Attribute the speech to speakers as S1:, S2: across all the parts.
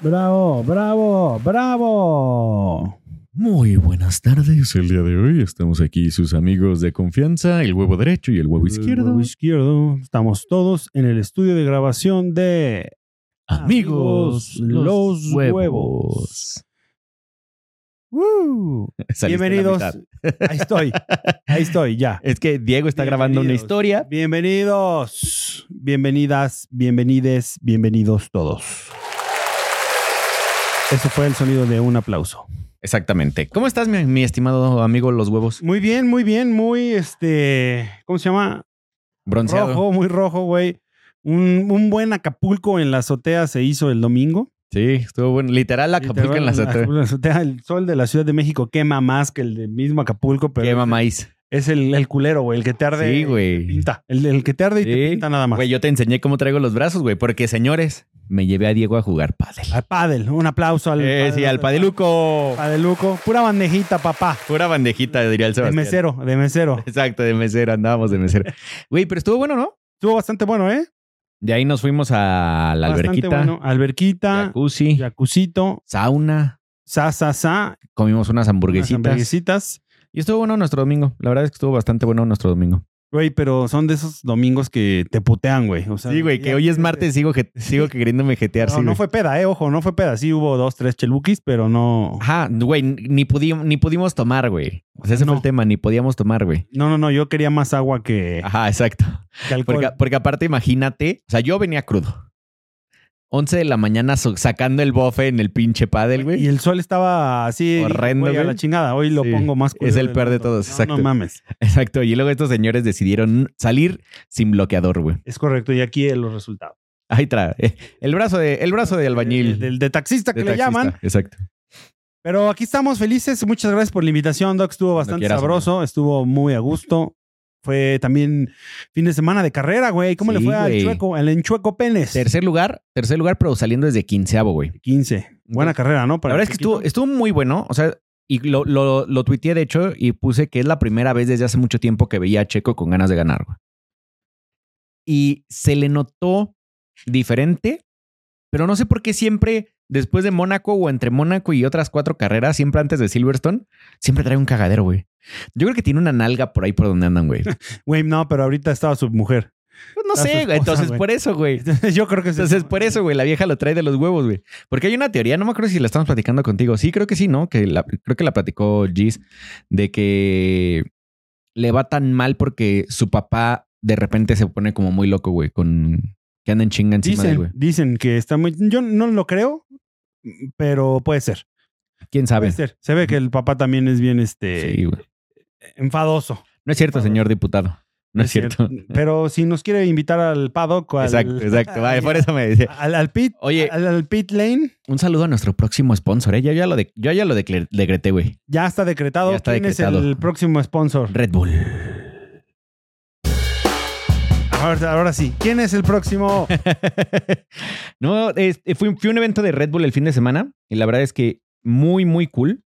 S1: Bravo, bravo, bravo.
S2: Muy buenas tardes. El día de hoy estamos aquí sus amigos de confianza, el huevo derecho y el huevo izquierdo.
S1: El huevo izquierdo. Estamos todos en el estudio de grabación de
S2: Amigos,
S1: los huevos. ¡Woo!
S2: Saliste
S1: Bienvenidos. Ahí estoy, ahí estoy, ya.
S2: Es que Diego está grabando una historia.
S1: Bienvenidos, bienvenidas, bienvenides, bienvenidos todos. Eso fue el sonido de un aplauso.
S2: Exactamente. ¿Cómo estás, mi, mi estimado amigo Los Huevos?
S1: Muy bien, muy bien, muy este, ¿cómo se llama?
S2: Bronceado.
S1: Rojo, muy rojo, güey. Un, un buen Acapulco en la azotea se hizo el domingo.
S2: Sí, estuvo bueno. Literal, Acapulco en la azotea.
S1: Acapulco en la azotea. El sol de la Ciudad de México quema más que el del mismo Acapulco, pero
S2: Quema maíz.
S1: Es el, el culero, güey, el que te arde.
S2: Sí, güey.
S1: te Pinta. El, el que te arde y te pinta nada más.
S2: Güey, yo te enseñé cómo traigo los brazos, güey. Porque, señores, me llevé a Diego a jugar pádel.
S1: Al pádel. Un aplauso al
S2: Eh, sí, al padeluco.
S1: Padeluco. Pura bandejita, papá.
S2: Pura bandejita, diría el
S1: De
S2: Sebastián.
S1: mesero, de mesero.
S2: Exacto, de mesero. Andábamos de mesero. Güey, pero estuvo bueno, ¿no?
S1: Estuvo bastante bueno, ¿eh?
S2: De ahí nos fuimos a la
S1: Bastante
S2: alberquita,
S1: bueno. Alberquita,
S2: jacuzzi,
S1: jacuzito,
S2: sauna.
S1: sa, sa, sa,
S2: Comimos unas
S1: unas
S2: hamburguesitas. Y estuvo bueno nuestro domingo. La verdad es que estuvo bastante bueno nuestro domingo.
S1: Güey, pero son de esos domingos que te putean, güey. O sea,
S2: Sí, güey, que hoy es martes, sigo, je- sigo queriéndome jetear.
S1: No,
S2: sí,
S1: no fue peda, eh, ojo, no fue peda. Sí hubo dos, tres chelukis, pero no.
S2: Ajá, güey, ni, pudi- ni pudimos tomar, güey. O sea, ese
S1: No.
S2: fue el tema, ni podíamos tomar, güey.
S1: No, no, no, yo quería más agua que,
S2: Ajá, exacto.
S1: que alcohol.
S2: Porque, porque aparte, imagínate, o sea, yo venía crudo. 11 de la mañana sacando el bofe en el pinche pádel,
S1: y
S2: güey.
S1: el sol estaba así.
S2: Horrendo,
S1: güey, a la chingada. Hoy lo
S2: Sí,
S1: pongo más
S2: es el peor de todos,
S1: No,
S2: exacto.
S1: No mames.
S2: Exacto. Y luego estos señores decidieron salir sin bloqueador, güey.
S1: Es correcto. Y aquí los resultados.
S2: Ahí trae. El brazo de, el brazo de albañil.
S1: Del, del de taxista que
S2: de
S1: le llaman.
S2: Exacto.
S1: Pero aquí estamos felices. Muchas gracias por la invitación, Doc. Estuvo bastante
S2: quieras,
S1: sabroso. Estuvo muy a gusto. Fue también fin de semana de carrera, güey. ¿Cómo le fue al chueco, al enchueco Penes?
S2: Tercer lugar, tercer lugar, pero saliendo desde quinceavo, güey.
S1: 15. Buena carrera, ¿no?
S2: La
S1: Para
S2: verdad
S1: el
S2: es que estuvo, estuvo muy bueno. O sea, y lo, lo, lo tuiteé de hecho y puse que es la primera vez desde hace mucho tiempo que veía a Checo con ganas de ganar, güey. Y se le notó diferente, pero no sé por qué siempre, después de Mónaco o entre Mónaco y otras cuatro carreras, siempre antes de Silverstone, siempre trae un cagadero, güey. Yo creo que tiene una nalga por ahí por donde andan, güey. Pues
S1: Güey, no, pero ahorita estaba su mujer.
S2: no
S1: Está su
S2: sé, güey.
S1: esposa,
S2: Entonces,
S1: güey.
S2: por eso, güey.
S1: Yo creo que es
S2: Entonces, por eso, güey, la vieja lo trae de los huevos, güey. Porque hay una teoría, no me acuerdo si la estamos platicando contigo. Sí, creo que sí, ¿no? Que la- creo que la platicó Gis, de que le va tan mal porque su papá de repente se pone como muy loco, güey, con que anda en chinga encima de él, güey.
S1: Dicen, dicen que está muy. Yo no lo creo, pero puede ser.
S2: ¿Quién sabe?
S1: Puede ser. Se ve que el papá también es bien este
S2: Sí,
S1: enfadoso.
S2: No es cierto, señor diputado. No es cierto.
S1: Pero si nos quiere invitar al paddock al,
S2: Exacto, exacto. Vale, por eso me dice.
S1: al, al pit,
S2: Oye.
S1: al, al pit lane,
S2: Un saludo a nuestro próximo sponsor, ¿eh? Yo ya lo, de- yo ya lo decreté, güey.
S1: ya está decretado.
S2: Ya está
S1: ¿Quién
S2: decretado.
S1: es el próximo sponsor?
S2: Red Bull.
S1: Ahora, ahora sí. ¿Quién es el próximo?
S2: no, es- fui, fui un evento de Red Bull el fin de semana y la verdad es que muy, muy cool.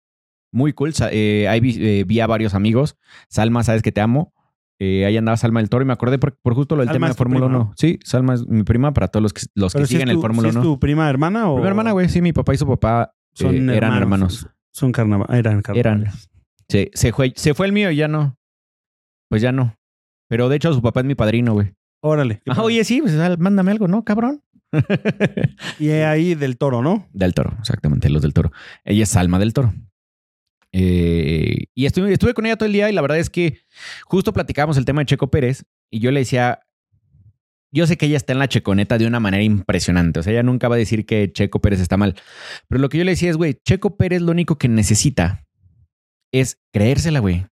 S2: Muy cool. Eh, ahí vi, eh, vi a varios amigos. Salma, sabes que te amo. Eh, ahí andaba Salma del Toro y me acordé por, por justo lo del
S1: Salma
S2: tema de
S1: tu
S2: Fórmula
S1: prima,
S2: 1. Sí, Salma es mi prima para todos los que, los que
S1: si
S2: siguen
S1: es
S2: el
S1: tu-
S2: Fórmula
S1: si
S2: 1.
S1: ¿Es tu prima hermana o...?
S2: Prima hermana, güey. Sí, mi papá y su papá eh, eran hermanos.
S1: Son carnaval. Eran carnavales.
S2: Eran. Se, se, fue, se fue el mío y ya no. Pues ya no. Pero de hecho su papá es mi padrino, güey.
S1: Órale.
S2: Ah,
S1: padre.
S2: oye, sí, pues mándame algo, ¿no, cabrón?
S1: Y ahí del toro, ¿no?
S2: Del Toro, exactamente, los del Toro. Ella es Alma del Toro. Eh, y estuve, estuve con ella todo el día y la verdad es que justo platicábamos el tema de Checo Pérez y yo le decía, yo sé que ella está en la checoneta de una manera impresionante, o sea, ella nunca va a decir que Checo Pérez está mal, pero lo que yo le decía es, güey, Checo Pérez lo único que necesita es creérsela, güey.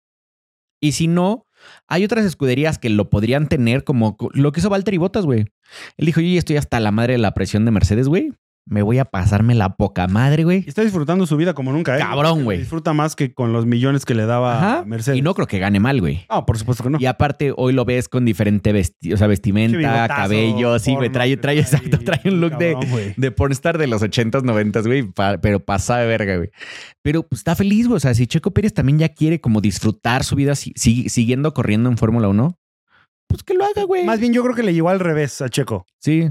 S2: Y si no, hay otras escuderías que lo podrían tener como lo que hizo Valtteri Bottas, güey. Él dijo, yo estoy hasta la madre de la presión de Mercedes, güey. Me voy a pasarme la poca madre, güey.
S1: Y está disfrutando su vida como nunca, ¿eh?
S2: Cabrón, güey.
S1: Disfruta más que con los millones que le daba
S2: Ajá.
S1: Mercedes.
S2: Y no creo que gane mal, güey.
S1: Ah, por supuesto que no.
S2: Y aparte, hoy lo ves con diferente vesti o sea, vestimenta,
S1: bigotazo,
S2: cabello, sí, güey. Trae, trae, exacto, trae un look de,
S1: cabrón, güey.
S2: de pornstar de los 80s, 90s, güey, pa- pero pasa de verga, güey. Pero pues, está feliz, güey. O sea, si Checo Pérez también ya quiere como disfrutar su vida si- si- siguiendo corriendo en Fórmula 1, pues que lo haga, güey.
S1: Más bien yo creo que le llegó al revés a Checo.
S2: Sí,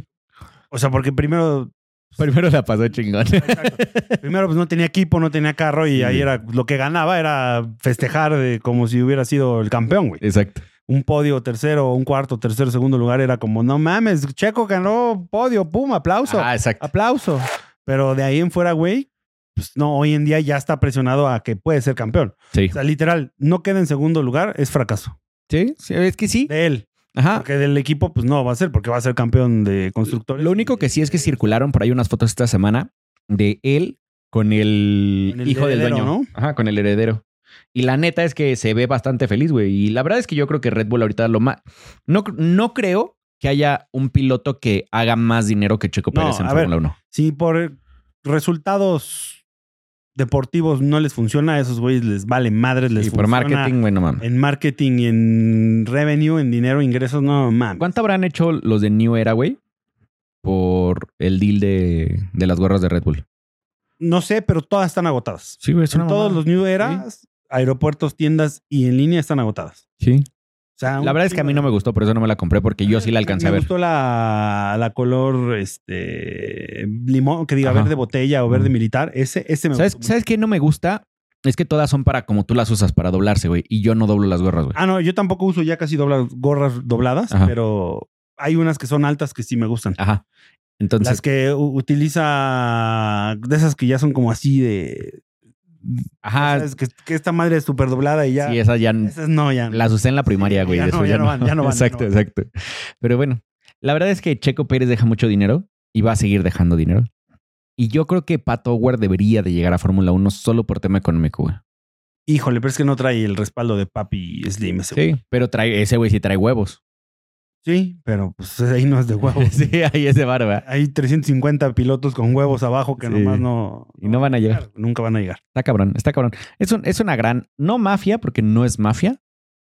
S1: O sea, porque primero
S2: Primero la pasó chingón.
S1: Exacto. Primero, pues no tenía equipo, no tenía carro y ahí era lo que ganaba era festejar de, como si hubiera sido el campeón, güey.
S2: Exacto.
S1: Un podio tercero, un cuarto, tercero, segundo lugar era como, no mames, Checo ganó podio, pum, aplauso,
S2: Ah, exacto.
S1: aplauso. Pero de ahí en fuera, güey, pues no, hoy en día ya está presionado a que puede ser campeón.
S2: Sí.
S1: O sea, literal, no queda en segundo lugar, es fracaso
S2: Sí, sí, es que sí.
S1: de él.
S2: Ajá.
S1: Porque del equipo, pues no va a ser, porque va a ser campeón de constructores.
S2: Lo único que sí es que circularon por ahí unas fotos esta semana de él con el,
S1: Con el
S2: hijo del dueño.
S1: ¿no?
S2: Ajá, con el heredero. Y la neta es que se ve bastante feliz, güey. Y la verdad es que yo creo que Red Bull ahorita lo más... No, no creo que haya un piloto que haga más dinero que Checo
S1: No,
S2: Pérez en Fórmula 1.
S1: Si por resultados deportivos no les funciona, a esos güeyes les vale madres, les
S2: Y por
S1: funciona
S2: marketing, bueno, mames.
S1: En marketing y en revenue, en dinero, ingresos, no mames.
S2: ¿Cuánto habrán hecho los de New Era, güey? Por el deal de, de las gorras de Red Bull.
S1: No sé, pero todas están agotadas.
S2: Sí, güey,
S1: todos los New Eras, aeropuertos, tiendas y en línea están agotadas.
S2: Sí.
S1: Sea,
S2: La verdad es que a mí no me gustó, por eso no me la compré, porque yo sí la alcancé
S1: me
S2: a ver.
S1: gustó la, la color este limón, que diga
S2: Ajá.
S1: verde botella o verde militar. Ese, ese me
S2: ¿Sabes,
S1: gustó.
S2: ¿Sabes qué no me gusta? Es que todas son para como tú las usas, para doblarse, güey. Y yo no doblo las gorras, güey.
S1: Ah, no, yo tampoco uso ya casi gorras dobladas,
S2: Ajá.
S1: pero hay unas que son altas que sí me gustan.
S2: Ajá. Entonces,
S1: Las que utiliza de esas que ya son como así de.
S2: Ajá.
S1: Que, que esta madre es súper doblada y ya.
S2: Sí, esas ya
S1: esas no, ya.
S2: las usé en la primaria,
S1: Sí,
S2: güey.
S1: ya
S2: eso
S1: no, ya no van, ya no van,
S2: Exacto,
S1: no van.
S2: exacto. Pero bueno, la verdad es que Checo Pérez deja mucho dinero y va a seguir dejando dinero. Y yo creo que Pat Howard debería de llegar a Fórmula 1 solo por tema económico, güey.
S1: Híjole, pero es que no trae el respaldo de Papi Slim ese güey.
S2: Sí, pero trae, ese güey sí trae huevos.
S1: Sí, pero pues ahí no es de huevos.
S2: sí, ahí es de barba.
S1: Hay 350 pilotos con huevos abajo que
S2: Sí.
S1: nomás no.
S2: Y no van a llegar.
S1: Nunca van a llegar.
S2: Está cabrón, está cabrón. Es, un- es una gran, no mafia, porque no es mafia,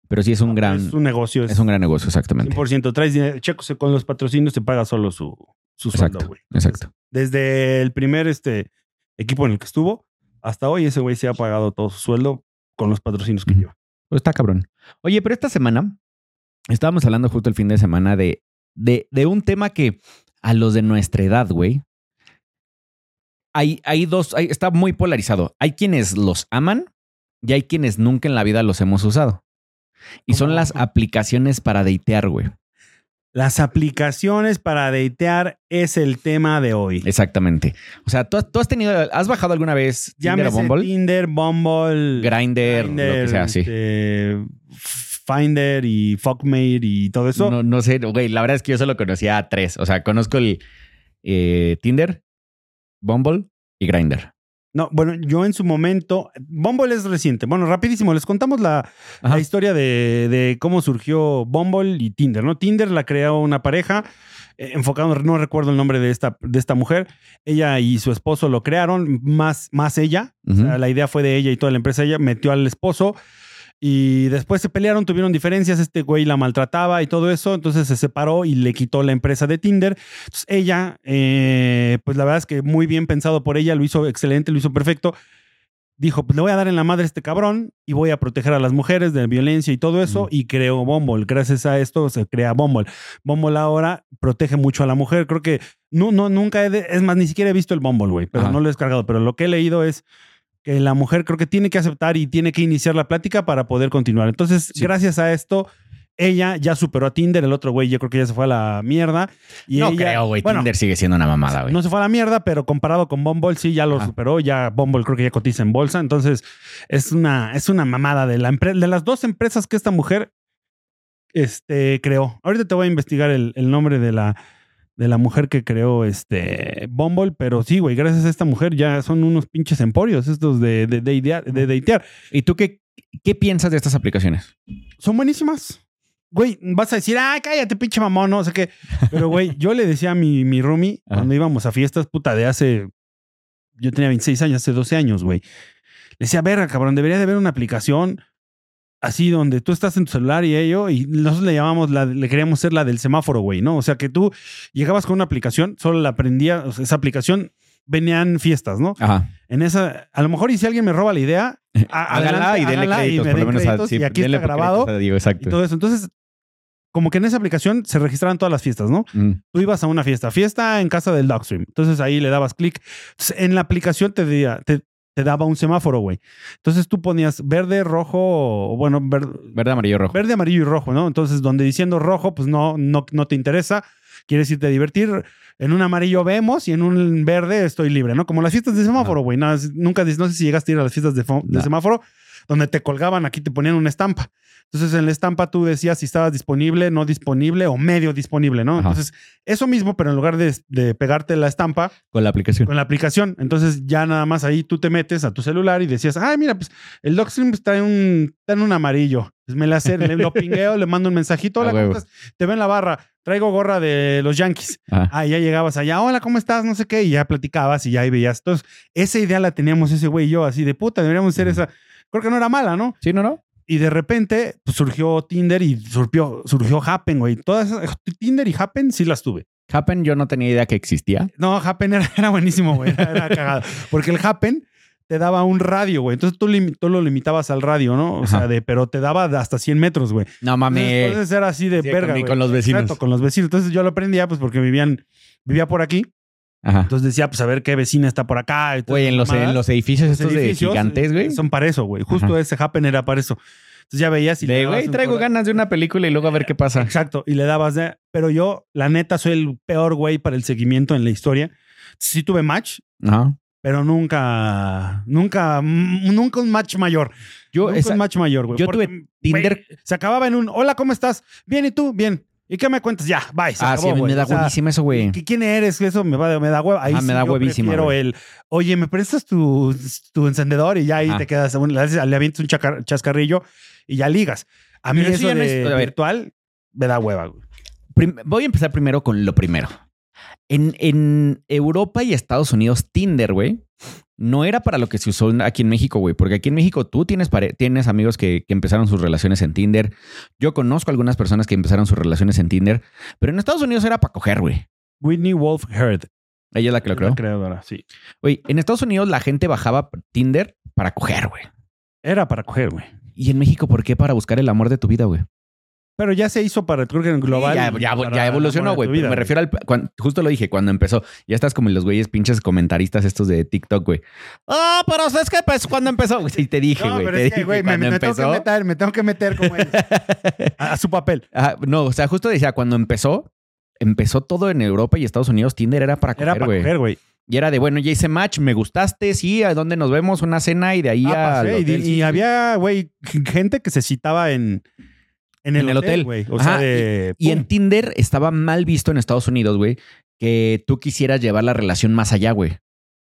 S2: pero sí es un gran,
S1: Es un negocio. Es,
S2: es un gran negocio, exactamente.
S1: 100%. Traes. Checo con los patrocinios se paga solo su, su sueldo,
S2: Exacto,
S1: güey.
S2: exacto.
S1: Desde el primer este, equipo en el que estuvo hasta hoy, ese güey se ha pagado todo su sueldo con los patrocinios que lleva.
S2: Pues está cabrón. Oye, pero esta semana estábamos hablando justo el fin de semana de, de, de un tema que a los de nuestra edad, güey, hay, hay dos, hay- está muy polarizado. Hay quienes los aman y hay quienes nunca en la vida los hemos usado. Y son las aplicaciones para datear, güey.
S1: Las aplicaciones para datear es el tema de hoy.
S2: Exactamente. O sea, ¿tú, has- tú has tenido, has bajado alguna vez Tinder o
S1: Llámese
S2: Bumble?
S1: Tinder, Bumble,
S2: Grindr, lo que sea, sí.
S1: este, Finder y Fuckmate y todo eso.
S2: No, no sé, güey, la verdad es que yo solo conocía a tres. O sea, conozco el eh, Tinder, Bumble y Grindr.
S1: No, bueno, yo en su momento, Bumble es reciente. Bueno, rapidísimo, les contamos la, la historia de, de cómo surgió Bumble y Tinder, ¿no? Tinder la creó una pareja, eh, enfocado, no recuerdo el nombre de esta, de esta mujer. Ella y su esposo lo crearon, más, más ella. O sea,
S2: Ujú.
S1: la idea fue de ella y toda la empresa. Ella metió al esposo y después se pelearon, tuvieron diferencias. Este güey la maltrataba y todo eso. Entonces se separó y le quitó la empresa de Tinder. Entonces ella, eh, pues la verdad es que muy bien pensado por ella, lo hizo excelente, lo hizo perfecto. Dijo, pues le voy a dar en la madre a este cabrón y voy a proteger a las mujeres de violencia y todo eso. Y creó Bumble. Gracias a esto se crea Bumble. Bumble ahora protege mucho a la mujer. Creo que no, no, nunca he, de- es más, ni siquiera he visto el Bumble, güey, pero
S2: Ajá.
S1: no lo he descargado. Pero lo que he leído es que la mujer creo que tiene que aceptar y tiene que iniciar la plática para poder continuar. Entonces,
S2: Sí.
S1: gracias a esto, ella ya superó a Tinder. El otro güey, yo creo que ya se fue a la mierda. Y
S2: no
S1: ella-
S2: creo, güey.
S1: bueno,
S2: Tinder sigue siendo una mamada, güey.
S1: no se fue a la mierda, pero comparado con Bumble, sí, ya lo superó. Ya Bumble creo que ya cotiza en bolsa. Entonces, es una, es una mamada de, la de las dos empresas que esta mujer este, creó. Ahorita te voy a investigar el, el nombre de la, de la mujer que creó este Bumble, pero sí, güey, gracias a esta mujer ya son unos pinches emporios estos de, de, de, de datear.
S2: ¿Y tú qué, qué piensas de estas aplicaciones?
S1: Son buenísimas. Güey, vas a decir, ay, cállate, pinche mamón, no sé qué. Pero, güey, yo le decía a mi, mi roomie
S2: Ajá.
S1: cuando íbamos a fiestas, puta, de hace. Yo tenía 26 años, hace 12 años, güey. Le decía, verga, cabrón, debería de haber una aplicación así donde tú estás en tu celular y ello, y nosotros le llamamos, la, le queríamos ser la del semáforo, güey, ¿no? O sea, que tú llegabas con una aplicación, solo la aprendía, o sea, esa aplicación venían fiestas, ¿no?
S2: Ajá.
S1: En esa, a lo mejor y si alguien me roba la idea, a-
S2: Hágala y denle créditos,
S1: me
S2: por lo menos. a-
S1: créditos,
S2: sí,
S1: y aquí está grabado
S2: créditos a Diego, exacto.
S1: y todo eso. Entonces, como que en esa aplicación se registraban todas las fiestas, ¿no?
S2: Mm.
S1: Tú ibas a una fiesta, fiesta en casa del Dogstream. Entonces ahí le dabas clic. En la aplicación te, di- te, te daba un semáforo, güey. Entonces tú ponías verde, rojo, o bueno, ver-
S2: Verde, amarillo, rojo.
S1: verde, amarillo y rojo, ¿no? Entonces donde diciendo rojo, pues no, no, no te interesa. Quieres irte a divertir. En un amarillo vemos y en un verde estoy libre, ¿no? Como las fiestas de semáforo, güey. No, nunca, no sé si llegaste a ir a las fiestas de, fo- de
S2: No.
S1: semáforo, donde te colgaban, aquí te ponían una estampa. Entonces en la estampa tú decías si estabas disponible, no disponible o medio disponible, ¿no?
S2: Ajá.
S1: Entonces eso mismo, pero en lugar de, de pegarte la estampa
S2: Con la aplicación.
S1: con la aplicación, entonces ya nada más ahí tú te metes a tu celular y decías, ay, mira, pues el Dogstream está en un, está en un amarillo. Pues me la hace, le lo pingueo, le mando un mensajito, hola, ¿cómo estás? Te veo en la barra, traigo gorra de los Yankees. Ah, y ya llegabas allá, hola, ¿cómo estás? No sé qué, y ya platicabas y ya ahí veías. Entonces, esa idea la teníamos ese güey y yo, así de puta, deberíamos hacer esa. Creo que no era mala, ¿no?
S2: ¿Sí, no, no?
S1: Y de repente pues, surgió Tinder y surgió, surgió Happen, güey. Todas esas- Tinder y Happen sí las tuve.
S2: Happen yo no tenía idea que existía.
S1: No, Happen era, era buenísimo, güey. Era, era cagado. Porque el Happen te daba un radio, güey. Entonces tú, lim- tú lo limitabas al radio, ¿no? O
S2: Ajá.
S1: sea, de, pero te daba hasta 100 metros, güey.
S2: No mames.
S1: entonces era así de
S2: Sí,
S1: verga.
S2: con- con los vecinos.
S1: Exacto, con los vecinos. Entonces yo lo aprendía, pues porque vivían, vivía por aquí.
S2: Ajá.
S1: Entonces decía, pues a ver qué vecina está por acá.
S2: Güey, en los, en los edificios
S1: Los
S2: estos
S1: edificios,
S2: de gigantes, güey.
S1: Son para eso, güey. Justo
S2: Ajá.
S1: ese Happen era para eso. Entonces ya veías y le
S2: güey, traigo ganas de una película y luego a ver qué pasa.
S1: Exacto. Y le dabas de. Pero yo, la neta, soy el peor güey para el seguimiento en la historia. Sí tuve match,
S2: Ajá.
S1: pero nunca, nunca, nunca un match mayor.
S2: Yo,
S1: nunca
S2: esa-
S1: un match mayor, güey.
S2: yo
S1: Porque,
S2: tuve Tinder-
S1: güey, se acababa en un, hola, ¿cómo estás? Bien, ¿y tú? Bien. ¿Y qué me cuentas? Ya, bye. Se
S2: ah,
S1: acabó,
S2: sí, me da
S1: O sea,
S2: huevísimo eso, güey.
S1: ¿qui- ¿Quién eres? Eso me, va, me da hueva. Ahí
S2: Ajá, me da
S1: yo prefiero
S2: güey.
S1: el, oye, ¿me prestas tu, tu encendedor? Y ya ahí te quedas, le, le avientas un chacar- chascarrillo y ya ligas. A mí
S2: Pero eso
S1: eso de
S2: es-
S1: virtual me da hueva, güey.
S2: Voy a empezar primero con lo primero. En, en Europa y Estados Unidos, Tinder, güey, no era para lo que se usó aquí en México, güey. Porque aquí en México tú tienes, tienes amigos que, que empezaron sus relaciones en Tinder. Yo conozco algunas personas que empezaron sus relaciones en Tinder. Pero en Estados Unidos era para coger, güey.
S1: Whitney Wolf Heard.
S2: Ella es la que lo creó.
S1: La creadora, sí.
S2: Güey, en Estados Unidos la gente bajaba Tinder para coger, güey.
S1: Era para coger, güey.
S2: Y en México, ¿por qué? Para buscar el amor de tu vida, güey.
S1: Pero ya se hizo para, que en global.
S2: Sí, ya, ya-
S1: para
S2: ya evolucionó,
S1: el
S2: güey. Me refiero al. cuan- justo lo dije, cuando empezó. Ya estás como los güeyes pinches comentaristas estos de TikTok, güey. Ah, pero es que pues cuando empezó. Güey, Sí, te dije,
S1: No,
S2: güey.
S1: pero
S2: te
S1: es que, güey, me,
S2: cuando
S1: tengo que meter, me tengo que meter como él, a, a su papel.
S2: Ajá, no, o sea, justo decía, cuando empezó, empezó todo en Europa y Estados Unidos. Tinder era para
S1: Era
S2: coger,
S1: para
S2: güey.
S1: coger, güey.
S2: Y era de, bueno, ya hice match, me gustaste, sí, ¿a dónde nos vemos? Una cena y de ahí
S1: Ah,
S2: a.
S1: pasé, y, y había, güey, gente que se citaba en, en el,
S2: En el hotel.
S1: güey. O
S2: Ajá,
S1: sea, de.
S2: Y en. Tinder estaba mal visto en Estados Unidos, güey, que tú quisieras llevar la relación más allá, güey.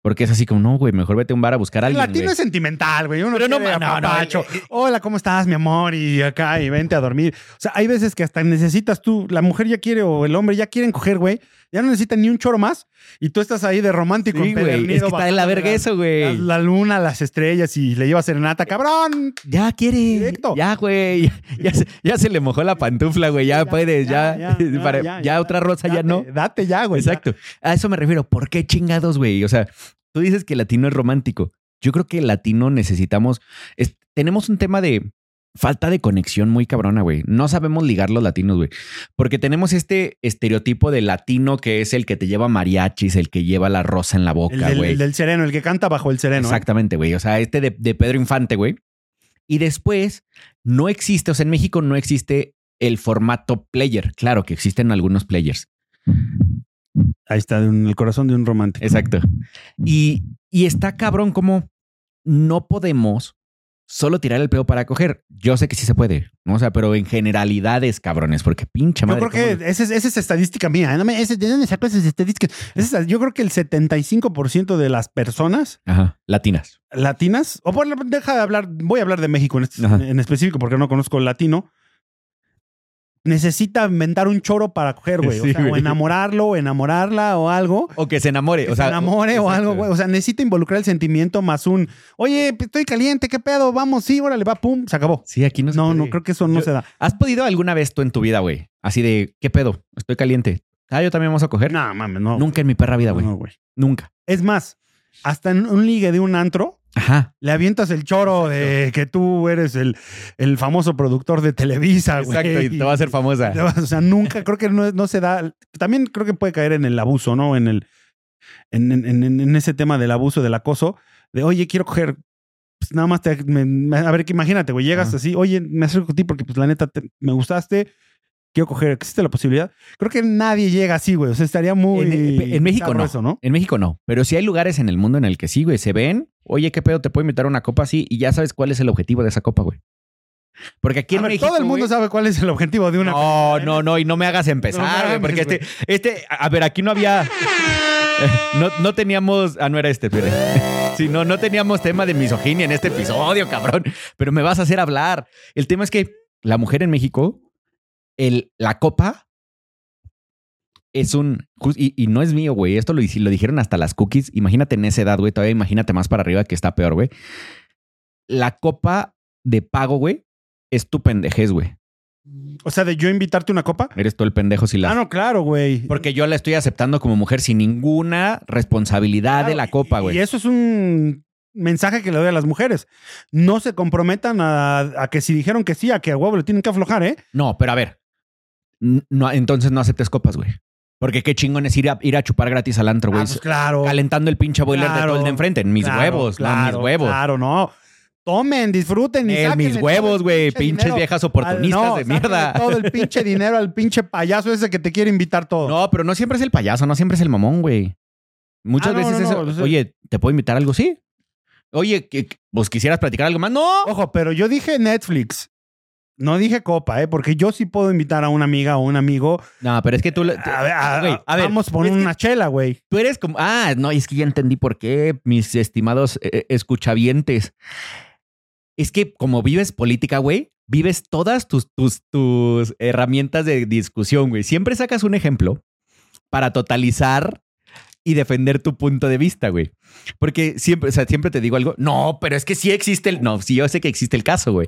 S2: Porque es así como, no, güey, mejor vete a un bar a buscar a
S1: El
S2: alguien.
S1: latino
S2: güey.
S1: es sentimental, güey. Uno
S2: Pero no,
S1: quiere
S2: no, no, el- el-
S1: Hola, ¿cómo estás, mi amor? Y acá, y vente a dormir. O sea, hay veces que hasta necesitas tú, la mujer ya quiere o el hombre ya quieren coger, güey. Ya no necesitan ni un choro más. Y tú estás ahí de romántico,
S2: Sí, güey. Es que está de la verga eso, güey.
S1: la luna, las estrellas y le lleva serenata. ¡Cabrón!
S2: Ya quiere.
S1: Directo.
S2: Ya, güey. Ya, se- ya se le mojó la pantufla, güey. Ya, puedes, ya. para- ya, otra rosa ya no.
S1: Date ya, güey. ya.
S2: Exacto. A eso me refiero. ¿Por qué chingados, güey? O sea, tú dices que el latino es romántico. Yo creo que el latino necesitamos. es- tenemos un tema de falta de conexión muy cabrona, güey. No sabemos ligar los latinos, güey. Porque tenemos este estereotipo de latino que es el que te lleva mariachis, el que lleva la rosa en la boca, güey.
S1: el del sereno, el que canta bajo el sereno. ¿eh?
S2: Exactamente, güey. O sea, este de, de Pedro Infante, güey. Y después no existe, o sea, en México no existe el formato player. Claro que existen algunos players.
S1: Ahí está, en el corazón de un romántico.
S2: Exacto. Y, y está cabrón como no podemos solo tirar el pedo para coger. Yo sé que sí se puede, ¿no? O sea, pero en generalidades, cabrones, porque pinche
S1: Yo
S2: madre.
S1: creo que esa es, esa es estadística mía. ¿eh? No me- ese- ¿De dónde esas estadísticas? Esa es- yo creo que el 75% de las personas.
S2: Ajá, latinas.
S1: latinas, o bueno, deja de hablar, voy a hablar de México en, este- en específico porque no conozco el latino. Necesita inventar un choro para coger, güey.
S2: Sí,
S1: o, sea, o enamorarlo, o enamorarla, o algo.
S2: O que se enamore.
S1: Que
S2: o sea,
S1: se enamore o algo, güey. O sea, necesita involucrar el sentimiento más un, oye, estoy caliente, ¿qué pedo? Vamos, sí, órale, va, pum, se acabó.
S2: Sí, aquí no se
S1: No,
S2: puede.
S1: no, creo que eso no
S2: Yo-
S1: se da.
S2: ¿Has podido alguna vez tú en tu vida, güey? Así de, ¿qué pedo? Estoy caliente. Ah, yo también vamos a coger.
S1: No, mames, no.
S2: Nunca en mi perra vida, güey.
S1: No, güey.
S2: Nunca.
S1: Es más, hasta en un ligue de un antro,
S2: Ajá.
S1: Le avientas el choro de que tú eres el, el famoso productor de Televisa, güey.
S2: Exacto, y te va a hacer famosa.
S1: O sea, nunca, creo que no, no se da. También creo que puede caer en el abuso, ¿no? En el. En, en- ese tema del abuso, del acoso, de oye, quiero coger. Pues nada más te. me- a ver, que imagínate, güey, llegas
S2: Ajá.
S1: así, oye, me acerco a ti porque, pues la neta, te- me gustaste, quiero coger. ¿Existe la posibilidad? Creo que nadie llega así, güey. O sea, estaría muy.
S2: En, en México no.
S1: Eso, ¿no?
S2: En México no. Pero sí hay lugares en el mundo en el que sí, güey. Se ven. Oye, ¿qué pedo? Te puedo invitar a una copa así y ya sabes cuál es el objetivo de esa copa, güey. Porque aquí
S1: A
S2: en
S1: ver,
S2: México.
S1: todo el mundo
S2: güey,
S1: sabe cuál es el objetivo de una.
S2: No, no, no, y no me hagas
S1: No
S2: empezar, güey, porque
S1: güey.
S2: este, este, a ver, aquí no había, no, no teníamos, ah, no era este, pero, sí, no, no teníamos tema de misoginia en este episodio, cabrón, pero me vas a hacer hablar. El tema es que la mujer en México, el, la copa es un, y, y no es mío, güey, esto lo, lo dijeron hasta las cookies, imagínate en esa edad, güey, todavía imagínate más para arriba que está peor, güey. La copa de pago, güey, es tu pendejez, güey.
S1: O sea, de yo invitarte una copa.
S2: Eres tú el pendejo si la
S1: Ah, no, claro, güey.
S2: porque yo la estoy aceptando como mujer sin ninguna responsabilidad de la copa, güey.
S1: Y eso es un mensaje que le doy a las mujeres. No se comprometan a, a que si dijeron que sí, a que a huevo le tienen que aflojar, ¿eh?
S2: No, pero a ver. No, entonces no aceptes copas, güey. Porque qué chingón es ir a, ir a chupar gratis al antro,
S1: Ah,
S2: güey.
S1: pues claro.
S2: Calentando el pinche boiler de todo el de enfrente. En mis
S1: Claro,
S2: huevos, no,
S1: claro,
S2: mis huevos.
S1: Claro, no. Tomen, disfruten y sáquenle
S2: mis huevos, güey.
S1: pinche
S2: Pinches
S1: dinero
S2: viejas
S1: al-
S2: oportunistas
S1: no,
S2: de mierda.
S1: Todo el pinche dinero al pinche payaso ese que te quiere invitar todo.
S2: No, pero no siempre es el payaso, no siempre es el mamón, güey. Muchas
S1: Ah, no,
S2: veces
S1: no,
S2: es,
S1: no, o sea-
S2: oye, ¿te puedo invitar algo? Sí. Oye, ¿qué- qué- ¿vos quisieras platicar algo más? No.
S1: Ojo, pero yo dije Netflix. No dije copa, ¿eh? Porque yo sí puedo invitar a una amiga o un amigo.
S2: No, pero es que tú...
S1: A ver, a-
S2: güey, a ver,
S1: vamos por una chela, güey.
S2: Tú eres como. Ah, no, es que ya entendí por qué, mis estimados eh, escuchavientes. Es que como vives política, güey, vives todas tus, tus, tus herramientas de discusión, güey. Siempre sacas un ejemplo para totalizar y defender tu punto de vista, güey. Porque siempre, o sea, siempre te digo algo. No, pero es que sí existe el. No, sí, yo sé que existe el caso, güey.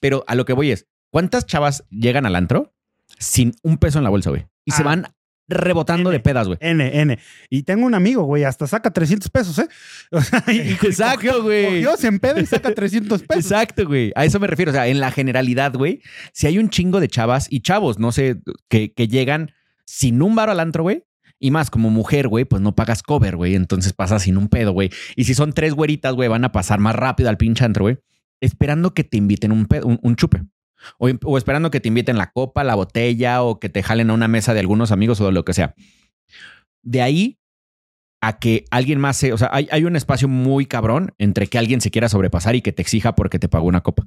S2: Pero a lo que voy es: ¿cuántas chavas llegan al antro sin un peso en la bolsa, güey? Y se
S1: Ah.
S2: van rebotando de pedas, güey.
S1: N, N. Y tengo un amigo, güey, hasta saca 300 pesos, ¿eh? O sea, y- y
S2: Exacto, güey.
S1: Cogió, se empeda y saca 300 pesos.
S2: Exacto, güey. A eso me refiero. O sea, en la generalidad, güey, si hay un chingo de chavas y chavos, no sé, que, que llegan sin un bar al antro, güey. Y más, como mujer, güey, pues no pagas cover, güey. Entonces pasas sin un pedo, güey. Y si son tres güeritas, güey, van a pasar más rápido al pinche antro, güey. Esperando que te inviten un, pedo- un, un chupe. O, o esperando que te inviten la copa, la botella o que te jalen a una mesa de algunos amigos o lo que sea. De ahí a que alguien más se. O sea, hay, hay un espacio muy cabrón entre que alguien se quiera sobrepasar y que te exija porque te pagó una copa.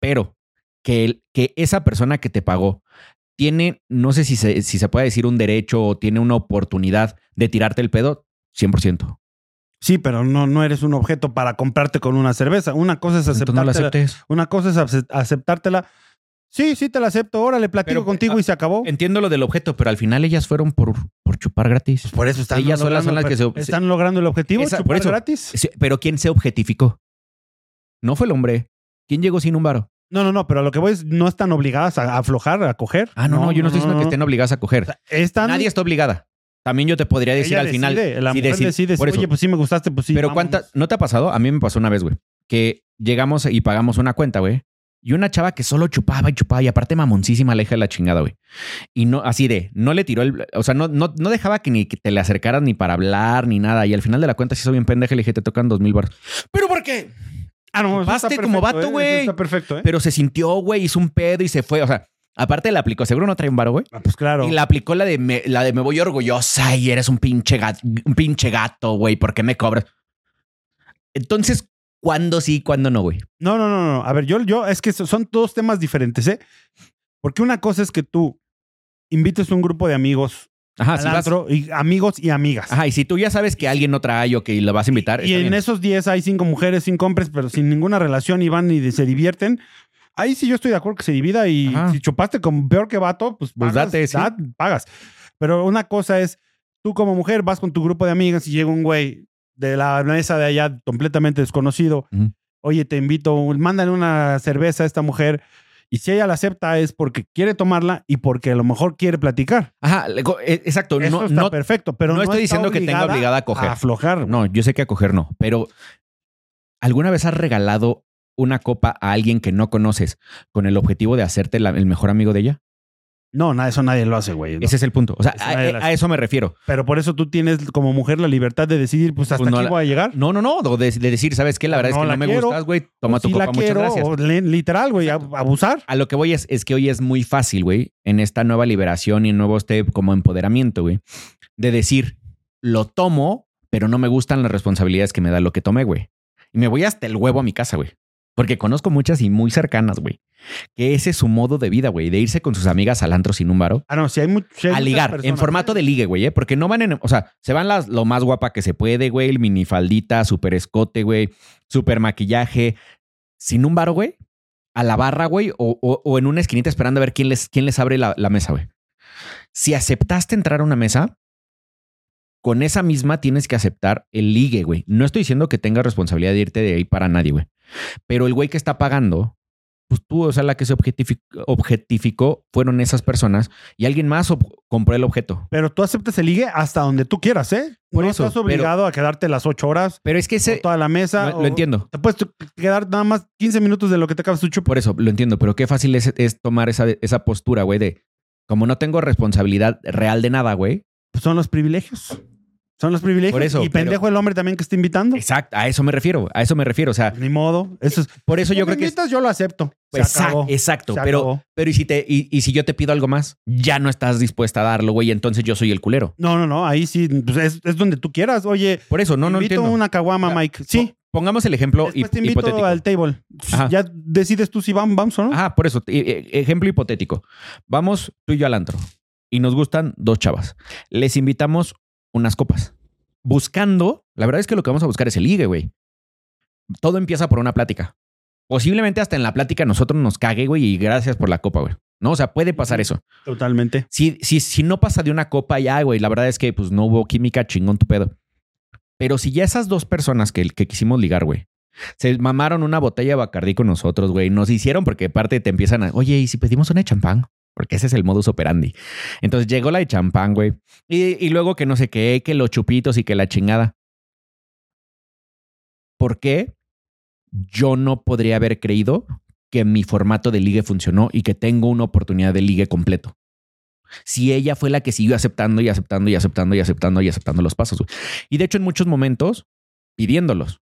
S2: Pero que, el- que esa persona que te pagó tiene, no sé si se, si se puede decir un derecho o tiene una oportunidad de tirarte el pedo, 100%.
S1: Sí, pero no, no eres un objeto para comprarte con una cerveza. Una cosa es
S2: no
S1: aceptártela.
S2: aceptes.
S1: una cosa es ace- aceptártela. Sí, sí, te la acepto. Órale, platico
S2: Pero,
S1: contigo
S2: ah,
S1: y se acabó.
S2: Entiendo lo del objeto, pero al final ellas fueron por, por chupar gratis.
S1: Por eso están
S2: ellas solas son las
S1: logrando-
S2: que se-
S1: están logrando el objetivo,
S2: Esa-
S1: chupar
S2: por eso.
S1: gratis.
S2: Sí, Pero ¿quién se objetificó? No fue el hombre. ¿Quién llegó sin un varo?
S1: No, no, no, pero lo que voy es, no están obligadas a aflojar, a coger.
S2: Ah, no, no, yo no, estoy diciendo que estén obligadas a coger.
S1: Están,
S2: Nadie está obligada. También yo te podría decir
S1: ella
S2: al final.
S1: decide, la
S2: si
S1: mujer
S2: decide-
S1: decide,
S2: por eso.
S1: oye, pues sí me gustaste, pues sí.
S2: Pero
S1: vámonos.
S2: cuántas, ¿no te ha pasado? A mí me pasó una vez, güey, que llegamos y pagamos una cuenta, güey. Y una chava que solo chupaba y chupaba y aparte mamoncísima la hija de la chingada, güey. Y no, así de, no le tiró el, o sea, no, no, no dejaba que ni que te le acercaras ni para hablar ni nada. Y al final de la cuenta se hizo bien pendeja y le dije, te tocan dos mil baros. ¿Pero por qué?
S1: Ah, no, eso
S2: Chupaste
S1: está
S2: como
S1: perfecto,
S2: vato,
S1: ¿eh?
S2: güey.
S1: Está perfecto, ¿eh?
S2: Pero se sintió, güey, hizo un pedo y se fue. O sea, aparte le aplicó, seguro no trae un varo, güey.
S1: Ah, pues claro.
S2: Y la aplicó la de me, la de me voy orgullosa y eres un pinche gato, un pinche gato, güey, ¿por qué me cobras? Entonces, ¿cuándo sí, cuándo no, güey?
S1: No, no, no, no. A ver, yo, yo, es que so- son dos temas diferentes, ¿eh? Porque una cosa es que tú invites a un grupo de amigos
S2: Ajá,
S1: al
S2: si vas-
S1: antro, y amigos y amigas.
S2: Ajá, y si tú ya sabes que alguien no trae o que lo vas a invitar,
S1: y en
S2: bien.
S1: esos 10 hay cinco mujeres, cinco hombres, pero sin ninguna relación y van y se divierten. Ahí sí yo estoy de acuerdo que se divida y
S2: Ajá.
S1: si chupaste con peor que vato, pues
S2: Pues
S1: pagas,
S2: date, sí.
S1: pagas. Pero una cosa es, tú como mujer vas con tu grupo de amigas y llega un güey de la mesa de allá completamente desconocido. Oye, te invito, mándale una cerveza a esta mujer. Y si ella la acepta es porque quiere tomarla y porque a lo mejor quiere platicar.
S2: Ajá, eh, exacto.
S1: Eso
S2: No,
S1: está
S2: no,
S1: perfecto, pero
S2: no
S1: no,
S2: estoy diciendo que tenga obligada a coger.
S1: aflojar.
S2: no, yo sé que a coger no, pero ¿alguna vez has regalado una copa a alguien que no conoces con el objetivo de hacerte la- el mejor amigo de ella?
S1: No, nada, eso nadie lo hace, güey. ¿no?
S2: Ese es el punto. O sea,
S1: Eso
S2: a, eso me refiero.
S1: Pero por eso tú tienes como mujer la libertad de decidir, pues hasta
S2: Pues no
S1: aquí
S2: la-
S1: voy a llegar.
S2: No, no, no. De, de decir, ¿sabes qué? La verdad
S1: No
S2: es que no me
S1: quiero,
S2: gustas, güey. Toma tu
S1: si
S2: copa,
S1: la
S2: muchas
S1: quiero,
S2: gracias.
S1: o le- literal, güey, ab- abusar.
S2: A lo que voy es, es que hoy es muy fácil, güey, en esta nueva liberación y nuevo este como empoderamiento, güey, de decir, lo tomo, pero no me gustan las responsabilidades que me da lo que tomé, güey. Y me voy hasta el huevo a mi casa, güey. Porque conozco muchas y muy cercanas, güey. Que ese es su modo de vida, güey, de irse con sus amigas al antro sin un varo.
S1: Ah, no, si hay, mu- si hay
S2: A ligar, en formato de ligue, güey, ¿eh? Porque no van en. O sea, se van las, lo más guapa que se puede, güey. El minifaldita, super escote, güey. Super maquillaje. Sin un varo, güey. A la barra, güey. O, o- o en una esquinita esperando a ver quién les, quién les abre la, la mesa, güey. Si aceptaste entrar a una mesa, con esa misma tienes que aceptar el ligue, güey. No estoy diciendo que tengas responsabilidad de irte de ahí para nadie, güey. Pero el güey que está pagando, pues tú, o sea, la que se objetific- objetificó fueron esas personas y alguien más compró el objeto.
S1: Pero tú aceptas el ligue hasta donde tú quieras, ¿eh?
S2: Por
S1: no
S2: eso,
S1: estás obligado a quedarte las ocho horas
S2: Pero es que ese.
S1: toda la mesa.
S2: Lo,
S1: o-
S2: lo entiendo.
S1: Te puedes quedar nada más 15 minutos de lo que te acabas tu chupo.
S2: Por eso, lo entiendo. Pero qué fácil es, es tomar esa, esa postura, güey, de como no tengo responsabilidad real de nada, güey.
S1: Son los privilegios. Son los privilegios.
S2: Por eso,
S1: y
S2: pero-
S1: pendejo el hombre también que está invitando.
S2: Exacto. A eso me refiero. A eso me refiero. O sea,
S1: Ni modo. Eso es.
S2: por eso
S1: Si
S2: yo creo que.
S1: invitas, yo lo acepto. Se
S2: Exacto,
S1: acabó.
S2: exacto.
S1: Se
S2: pero,
S1: acabó.
S2: pero ¿y si, te, y, y si yo te pido algo más, ya no estás dispuesta a darlo, güey. Entonces yo soy el culero.
S1: No, no, no. Ahí sí. pues es, es donde tú quieras. Oye,
S2: Por eso, no, no
S1: invito
S2: entiendo.
S1: una caguama, Mike. Sí.
S2: Po- Pongamos el ejemplo
S1: Después te invito
S2: hipotético.
S1: al table.
S2: Ajá.
S1: Ya decides tú si vamos, vamos o no.
S2: Ajá, por eso. e- e- Ejemplo hipotético. Vamos tú y yo al antro y nos gustan dos chavas. Les invitamos unas copas. Buscando, la verdad es que lo que vamos a buscar es el ligue, güey. Todo empieza por una plática. Posiblemente hasta en la plática nosotros nos cague, güey, y gracias por la copa, güey. No, o sea, puede pasar eso.
S1: Totalmente.
S2: Si, si, si no pasa de una copa ya, güey, la verdad es que pues no hubo química, chingón tu pedo. Pero si ya esas dos personas que, que quisimos ligar, güey, se mamaron una botella de Bacardí con nosotros, güey, nos hicieron porque aparte te empiezan a, oye, ¿y si pedimos una de champán? Porque ese es el modus operandi. Entonces llegó la de champán, güey. Y, y luego que no sé qué, que los chupitos y que la chingada. ¿Por qué yo no podría haber creído que mi formato de ligue funcionó y que tengo una oportunidad de ligue completo? Si ella fue la que siguió aceptando y aceptando y aceptando y aceptando y aceptando los pasos. güey. Y de hecho, en muchos momentos, pidiéndolos.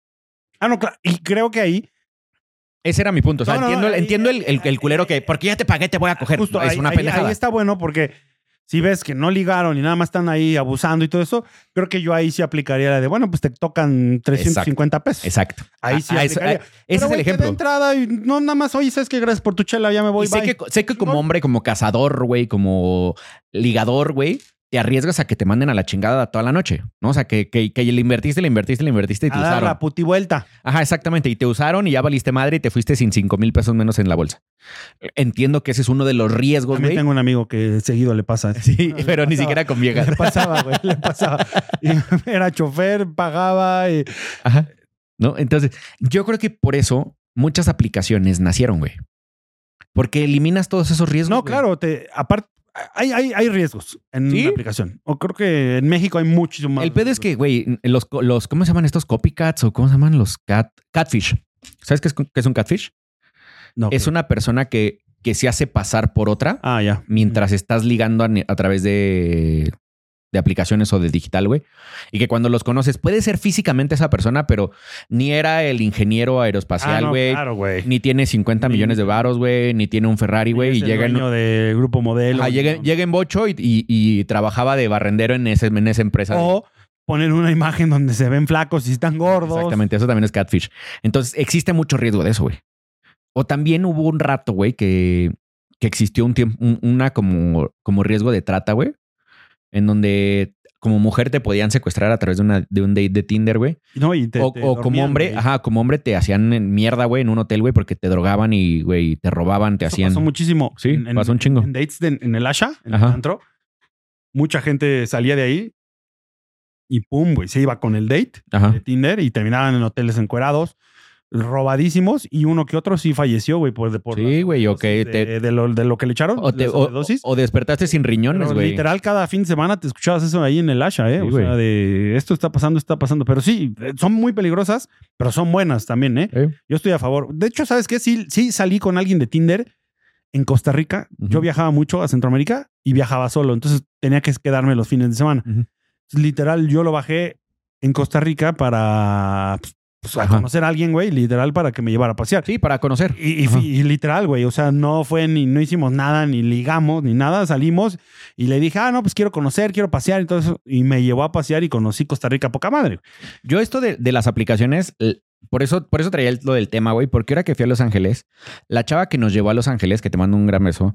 S1: Ah, no, claro. Y creo que ahí.
S2: Ese era mi punto. O sea,
S1: No, no,
S2: entiendo, entiendo el, el- el culero que, porque ya te pagué, te voy a coger.
S1: Justo
S2: es
S1: ahí,
S2: una
S1: ahí- ahí está bueno porque si ves que no ligaron y nada más están ahí abusando y todo eso, creo que yo ahí sí aplicaría la de, bueno, pues te tocan 350 pesos.
S2: Exacto.
S1: Ahí sí
S2: Ah, eso-
S1: aplicaría.
S2: ah, ese
S1: Pero,
S2: es el
S1: güey, que de
S2: ejemplo.
S1: entrada y no nada más, oye, sabes que gracias por tu chela, ya me voy,
S2: y sé
S1: bye.
S2: que, sé que como hombre, como cazador, güey, como ligador, güey, te arriesgas a que te manden a la chingada toda la noche, ¿no? O sea, que, que, que le invertiste, le invertiste, le invertiste y te
S1: a
S2: usaron.
S1: la puti vuelta.
S2: Ajá, exactamente. Y te usaron y ya valiste madre y te fuiste sin cinco mil pesos menos en la bolsa. Entiendo que ese es uno de los riesgos,
S1: También
S2: güey.
S1: tengo un amigo que seguido le pasa.
S2: Sí, pero ni siquiera con viejas.
S1: Le pasaba, güey, le pasaba. Y era chofer, pagaba. y-
S2: Ajá. ¿No? Entonces, yo creo que por eso muchas aplicaciones nacieron, güey. Porque eliminas todos esos riesgos.
S1: No,
S2: güey.
S1: claro, te, aparte, hay, hay, hay riesgos en
S2: ¿Sí?
S1: la aplicación. O creo que en México hay muchísimo más.
S2: El pedo es que, güey, los, los, ¿cómo se llaman estos copycats o cómo se llaman los cat, catfish? ¿Sabes qué es, qué es un catfish?
S1: No,
S2: Es una persona que, que se hace pasar por otra
S1: Ah, ya.
S2: mientras estás ligando a, a través de, de aplicaciones o de digital, güey. Y que cuando los conoces, puede ser físicamente esa persona, pero ni era el ingeniero
S1: Ah,
S2: aeroespacial,
S1: no,
S2: güey.
S1: Claro, güey.
S2: Ni tiene 50
S1: Ni-
S2: millones de varos, güey. Ni tiene un Ferrari, güey. Y llega en,
S1: de grupo modelo.
S2: Ajá, llega,
S1: ¿no?
S2: llega en bocho y, y- y trabajaba de barrendero en, ese, en esa empresa.
S1: O poner una imagen donde se ven flacos y están gordos.
S2: Exactamente, eso también es catfish. Entonces, existe mucho riesgo de eso, güey. O también hubo un rato, güey, que, que existió un tiempo, un- una como, como riesgo de trata, güey, en donde como mujer te podían secuestrar a través de, una, de un date de Tinder, güey.
S1: No, y te-
S2: O,
S1: te
S2: o como hombre,
S1: güey.
S2: ajá, como hombre te hacían en mierda, güey, en un hotel, güey, porque te drogaban y, güey, te robaban, te
S1: Eso
S2: hacían.
S1: pasó muchísimo.
S2: Sí, pasó un chingo.
S1: En dates de- en el Asha, en
S2: Ajá.
S1: el antro. Mucha gente salía de ahí y pum, güey, se iba con el date
S2: Ajá.
S1: de Tinder y terminaban en hoteles encuerados robadísimos y uno que otro sí falleció, güey, por, por
S2: Sí, güey, ok,
S1: de,
S2: te-
S1: de lo, de lo que le echaron,
S2: O, te- o- despertaste sin riñones, güey.
S1: literal, cada fin de semana te escuchabas eso ahí en el Asha, ¿eh?
S2: Sí,
S1: o sea, de esto está pasando, está pasando. Pero sí, eh, son muy peligrosas, pero son buenas también, ¿eh?
S2: ¿Eh?
S1: Yo estoy a favor. De hecho, ¿sabes qué? Sí, sí salí con alguien de Tinder en Costa Rica. Yo viajaba mucho a Centroamérica y viajaba solo. Entonces tenía que quedarme los fines de semana. Literal, yo lo bajé en Costa Rica para pues, pues, a
S2: Ajá.
S1: conocer a alguien, güey, literal, para que me llevara a pasear.
S2: Sí, para conocer.
S1: Y, y- literal, güey, o sea, no fue ni, no hicimos nada, ni ligamos, ni nada, salimos y le dije, ah, no, pues quiero conocer, quiero pasear eso. Y me llevó a pasear y conocí Costa Rica, poca madre.
S2: Yo esto de, de las aplicaciones, por eso, por eso traía lo del tema, güey, porque ahora que fui a Los Ángeles, la chava que nos llevó a Los Ángeles, que te mando un gran beso,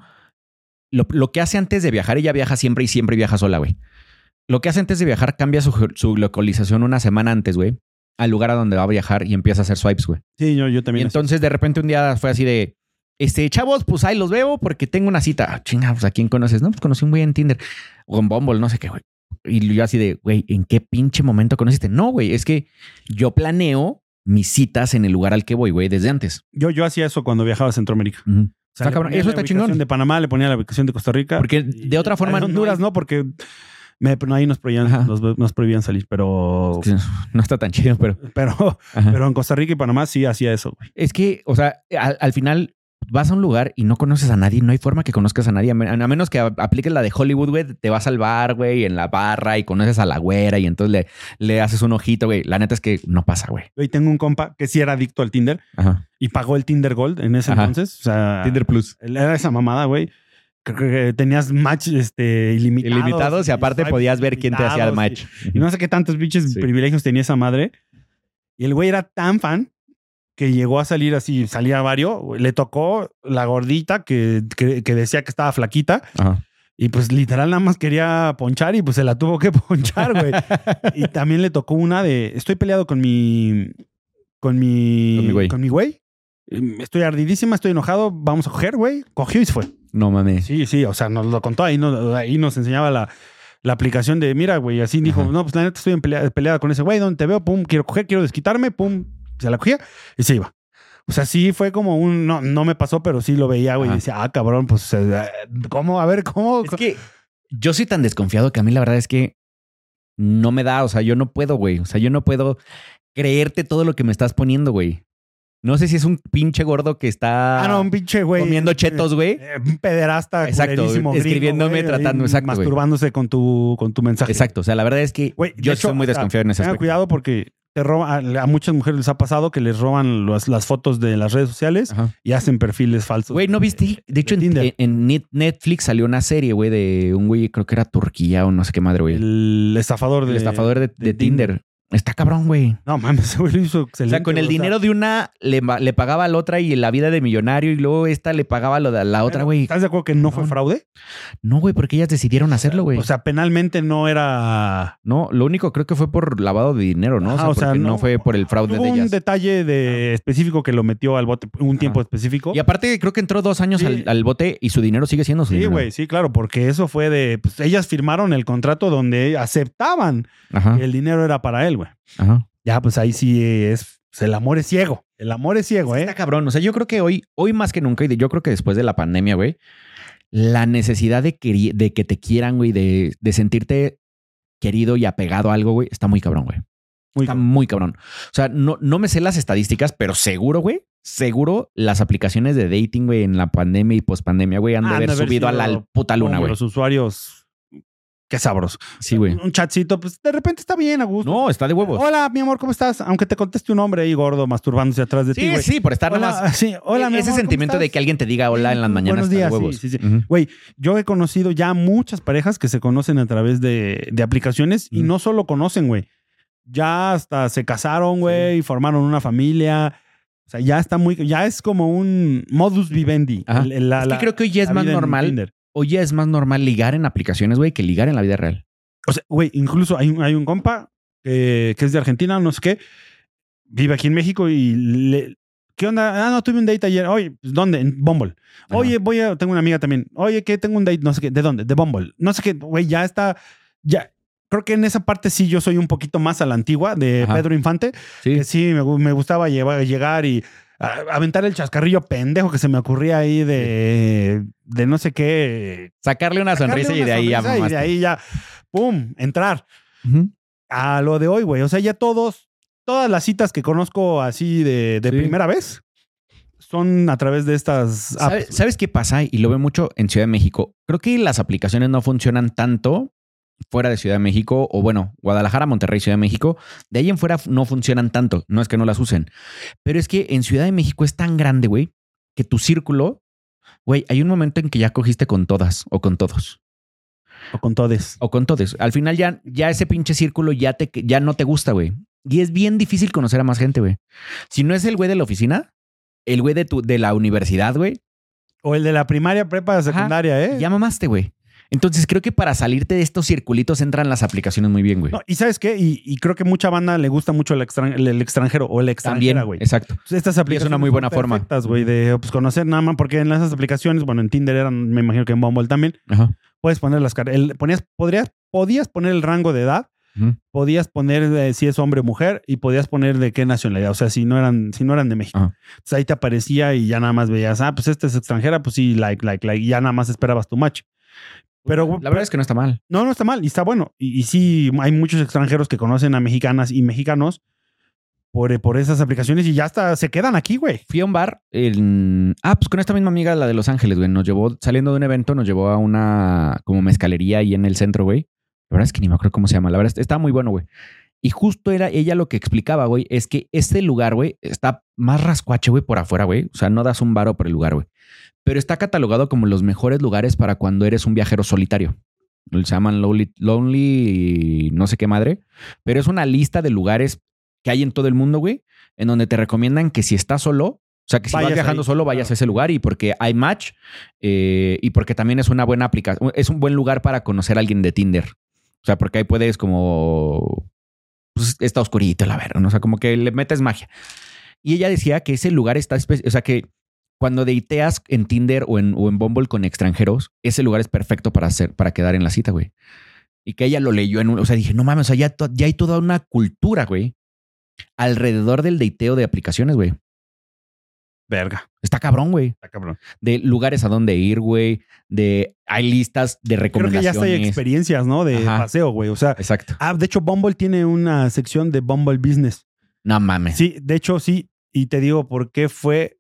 S2: lo, lo que hace antes de viajar, ella viaja siempre y siempre viaja sola, güey. Lo que hace antes de viajar cambia su, su localización una semana antes, güey, al lugar a donde va a viajar y empieza a hacer swipes, güey.
S1: Sí, yo, yo
S2: Y
S1: también.
S2: entonces de repente un día fue así de, este, chavos, pues ahí los veo porque tengo una cita. Ah, chinga, pues a quién conoces, no, pues conocí un güey en Tinder o en Bumble, no sé qué, güey. Y yo así de, güey, ¿en qué pinche momento conociste? No, güey, es que yo planeo mis citas en el lugar al que voy, güey, desde antes.
S1: yo, yo hacía eso cuando viajaba a Centroamérica. O sea,
S2: Está
S1: le
S2: cabrón. Eso está chingón.
S1: de Panamá, le ponía la ubicación de Costa Rica.
S2: Porque de otra forma no
S1: Honduras no, porque me, no, ahí nos prohibían, nos, nos prohibían salir, pero,
S2: No está tan chido, pero...
S1: pero,
S2: Ajá.
S1: pero en Costa Rica y Panamá sí hacía eso, güey.
S2: Es que, o sea, al, al final vas a un lugar y no conoces a nadie, no hay forma que conozcas a nadie, a, men- a menos que apliques la de Hollywood, güey, te vas al bar, güey, en la barra y conoces a la güera y entonces le, le haces un ojito, güey. La neta es que no pasa, güey.
S1: Hoy tengo un compa que sí era adicto al Tinder
S2: Ajá.
S1: y pagó el Tinder Gold en ese
S2: Ajá.
S1: entonces. O sea,
S2: Plus.
S1: Era esa mamada, güey. Creo que tenías match este, ilimitados.
S2: Ilimitados y aparte podías ver quién te hacía el match.
S1: Y, y no sé qué tantos bichos
S2: Sí.
S1: privilegios tenía esa madre. Y el güey era tan fan que llegó a salir así, salía varios. güey. Le tocó la gordita que, que, que decía que estaba flaquita.
S2: Ajá.
S1: Y pues literal nada más quería ponchar y pues se la tuvo que ponchar, güey. y también le tocó una de, estoy peleado con mi, con mi,
S2: Con mi güey.
S1: con mi güey. Estoy ardidísima, estoy enojado, vamos a coger, güey. Cogió y se fue.
S2: No mames.
S1: Sí, sí, o sea, nos lo contó ahí, nos, ahí nos enseñaba la, la aplicación de, mira, güey, así dijo,
S2: Ajá.
S1: no, pues la neta estoy en pelea- peleada con ese güey, donde te veo, pum, quiero coger, quiero desquitarme, pum, se la cogía y se iba. O sea, sí fue como un, no, no me pasó, pero sí lo veía, güey, y decía, ah, cabrón, pues, eh, ¿cómo? A ver, ¿cómo?
S2: Es que yo soy tan desconfiado que a mí la verdad es que no me da, o sea, yo no puedo, güey. O sea, yo no puedo creerte todo lo que me estás poniendo, güey. No sé si es un pinche gordo que está
S1: Ah, no, un pinche güey.
S2: comiendo chetos, güey.
S1: Eh, un pederasta
S2: Exacto,
S1: gringo,
S2: escribiéndome,
S1: güey,
S2: tratando, exacto, güey.
S1: Masturbándose con tu, con tu mensaje.
S2: Exacto. O sea, la verdad es que
S1: Güey,
S2: yo
S1: hecho,
S2: soy muy desconfiado en ese aspecto.
S1: cuidado porque te roba, a, muchas mujeres les ha pasado que les roban las, las fotos de las redes sociales
S2: Ajá.
S1: y hacen perfiles falsos.
S2: Güey, ¿no viste? De hecho,
S1: De
S2: en, en Net- Netflix salió una serie, güey, de un güey, creo que era Turquía o no sé qué madre, güey. El,
S1: El estafador de.
S2: estafador de, de
S1: de
S2: Tinder. Está cabrón, güey.
S1: No mames, güey lo hizo
S2: O
S1: excelente.
S2: sea, con el dinero de una le, pagaba a la otra y la vida de millonario y luego esta le pagaba lo de la otra, güey.
S1: ¿Estás de acuerdo que no fue fraude?
S2: No, güey, porque ellas decidieron hacerlo, güey.
S1: O sea, penalmente no era.
S2: no, lo único creo que fue por lavado de dinero, ¿no?
S1: Ajá,
S2: o sea, porque no, fue por el fraude
S1: Hubo
S2: de
S1: un
S2: ellas.
S1: detalle de específico que lo metió al bote un tiempo específico.
S2: Y aparte creo que entró dos años
S1: Sí.
S2: al, al bote y su dinero sigue siendo su
S1: Sí,
S2: dinero.
S1: güey, sí, claro, porque eso fue de. Pues ellas firmaron el contrato donde aceptaban
S2: Ajá,
S1: que el dinero era para él, güey.
S2: Ajá.
S1: Ya, pues ahí sí es. pues, el amor es ciego. El amor es ciego, ¿eh?
S2: Está cabrón. O sea, yo creo que hoy, hoy más que nunca, y yo creo que después de la pandemia, güey, la necesidad de, queri- de que te quieran, güey, de, de sentirte querido y apegado a algo, güey, está muy cabrón, güey.
S1: Muy
S2: Está muy cabrón. O sea, no, no me sé las estadísticas, pero seguro, güey, seguro las aplicaciones de dating, güey, en la pandemia y pospandemia, güey, han de
S1: Han de
S2: haber
S1: haber
S2: subido a la puta luna, güey.
S1: Los usuarios. Qué sabroso.
S2: Sí, güey.
S1: Un chatcito, pues de repente está bien, a gusto.
S2: No, está de huevos.
S1: Hola, mi amor, ¿cómo estás? Aunque te conteste un hombre ahí gordo masturbándose atrás de ti,
S2: Sí,
S1: güey.
S2: sí, por estar
S1: Hola,
S2: nada más.
S1: sí, hola, mi
S2: Ese
S1: amor, ¿cómo
S2: sentimiento de que alguien te diga hola en las
S1: Sí,
S2: mañanas
S1: buenos
S2: está de
S1: días,
S2: huevos.
S1: sí, sí, sí. Güey, yo he conocido ya muchas parejas que se conocen a través de, de aplicaciones y no solo conocen, güey. Ya hasta se casaron, güey, y formaron una familia. O sea, ya está muy, ya es como un modus vivendi.
S2: Ajá.
S1: El- la-
S2: Es que
S1: la-
S2: creo que hoy ya es
S1: la
S2: más normal. Hoy ya es más normal ligar en aplicaciones, güey, que ligar en la vida real.
S1: O sea, güey, incluso hay un, hay un compa que, que es de Argentina, no sé qué, vive aquí en México y le... ¿Qué onda? Ah, no, tuve un date ayer. Oye, pues, ¿dónde? En Bumble. Oye, voy a... Tengo una amiga también. Oye, que tengo un date, no sé qué. ¿De dónde? De Bumble. No sé qué. Güey, ya está... Ya... creo que en esa parte sí yo soy un poquito más a la antigua de
S2: Ajá.
S1: Pedro Infante,
S2: Sí.
S1: que sí me, me gustaba llevar- llegar y aventar el chascarrillo pendejo que se me ocurría ahí de, de no sé qué.
S2: Sacarle una
S1: sacarle
S2: sonrisa y de ahí ya
S1: sonrisa y de
S2: mamaste.
S1: ahí ya, pum, entrar. A lo de hoy, güey. O sea, ya todos, todas las citas que conozco así de, de
S2: Sí.
S1: primera vez son a través de estas
S2: ¿Sabe-
S1: apps.
S2: ¿Sabes qué pasa? Y lo veo mucho en Ciudad de México. Creo que las aplicaciones no funcionan tanto fuera de Ciudad de México o bueno, Guadalajara, Monterrey, Ciudad de México. De ahí en fuera no funcionan tanto. No es que no las usen. Pero es que en Ciudad de México es tan grande, güey, que tu círculo, güey, hay un momento en que ya cogiste con todas o con todos.
S1: O con todes.
S2: O con todos. Al final ya, ya ese pinche círculo ya, te, ya no te gusta, güey. Y es bien difícil conocer a más gente, güey. Si no es el güey de la oficina, el güey de, tu, de la universidad, güey,
S1: O el de la primaria, prepa, secundaria, ¿eh?
S2: ya mamaste, güey. Entonces creo que para salirte de estos circulitos entran las aplicaciones muy bien, güey.
S1: No, y sabes qué? Y, y creo que mucha banda le gusta mucho el, extran- el- extranjero o el extranjera, güey.
S2: exacto.
S1: Entonces, Estas aplicaciones
S2: una muy buena forma.
S1: güey, de pues, conocer nada más, porque en esas aplicaciones, bueno, en Tinder eran, me imagino que en Bumble también,
S2: Ajá.
S1: puedes poner las el, ponías, podrías, podías poner el rango de edad, podías poner si es hombre o mujer y podías poner de qué nacionalidad, o sea, si no eran, si no eran de México.
S2: Ajá.
S1: Entonces ahí te aparecía y ya nada más veías, ah, pues esta es extranjera, pues sí, like, like, like, y ya nada más esperabas tu match. Pero
S2: La verdad es que no está mal.
S1: no, no está mal y está bueno. Y, y sí, hay muchos extranjeros que conocen a mexicanas y mexicanos por, por esas aplicaciones y ya hasta se quedan aquí, güey.
S2: Fui a un bar en... Ah, pues con esta misma amiga, la de Los Ángeles, güey. Nos llevó, saliendo de un evento, nos llevó a una como mezcalería ahí en el centro, güey. La verdad es que ni me acuerdo cómo se llama. La verdad, estaba muy bueno, güey. Y justo era ella lo que explicaba, güey, es que este lugar, güey, está más rascuache, güey, por afuera, güey. O sea, no das un varo por el lugar, güey. Pero está catalogado como los mejores lugares para cuando eres un viajero solitario. Se llaman Lonely, Lonely no sé qué madre. Pero es una lista de lugares que hay en todo el mundo, güey, en donde te recomiendan que si estás solo, o sea, que si
S1: Vayas
S2: vas viajando
S1: ahí,
S2: solo, vayas
S1: claro.
S2: a ese lugar y porque hay match eh, y porque también es una buena aplicación, es un buen lugar para conocer a alguien de Tinder. O sea, porque ahí puedes como... Pues está oscurito, la verdad, ¿no? o sea, como que le metes magia. Y ella decía que ese lugar está... O sea, que cuando deiteas en Tinder o en, o en Bumble con extranjeros, ese lugar es perfecto para hacer, para quedar en la cita, güey. Y que ella lo leyó en un... O sea, dije, no mames, o sea, ya, ya hay toda una cultura, güey, alrededor del deiteo de aplicaciones, güey.
S1: Verga.
S2: Está cabrón, güey.
S1: Está cabrón.
S2: De lugares a donde ir, güey. De... Hay listas de
S1: Creo que
S2: recomendaciones.
S1: ya hay experiencias, ¿no? De
S2: Ajá.
S1: paseo, güey. O sea,
S2: Exacto.
S1: ah, de hecho, Bumble tiene una sección de Bumble Business.
S2: No mames.
S1: Sí, de hecho, sí. Y te digo por qué fue.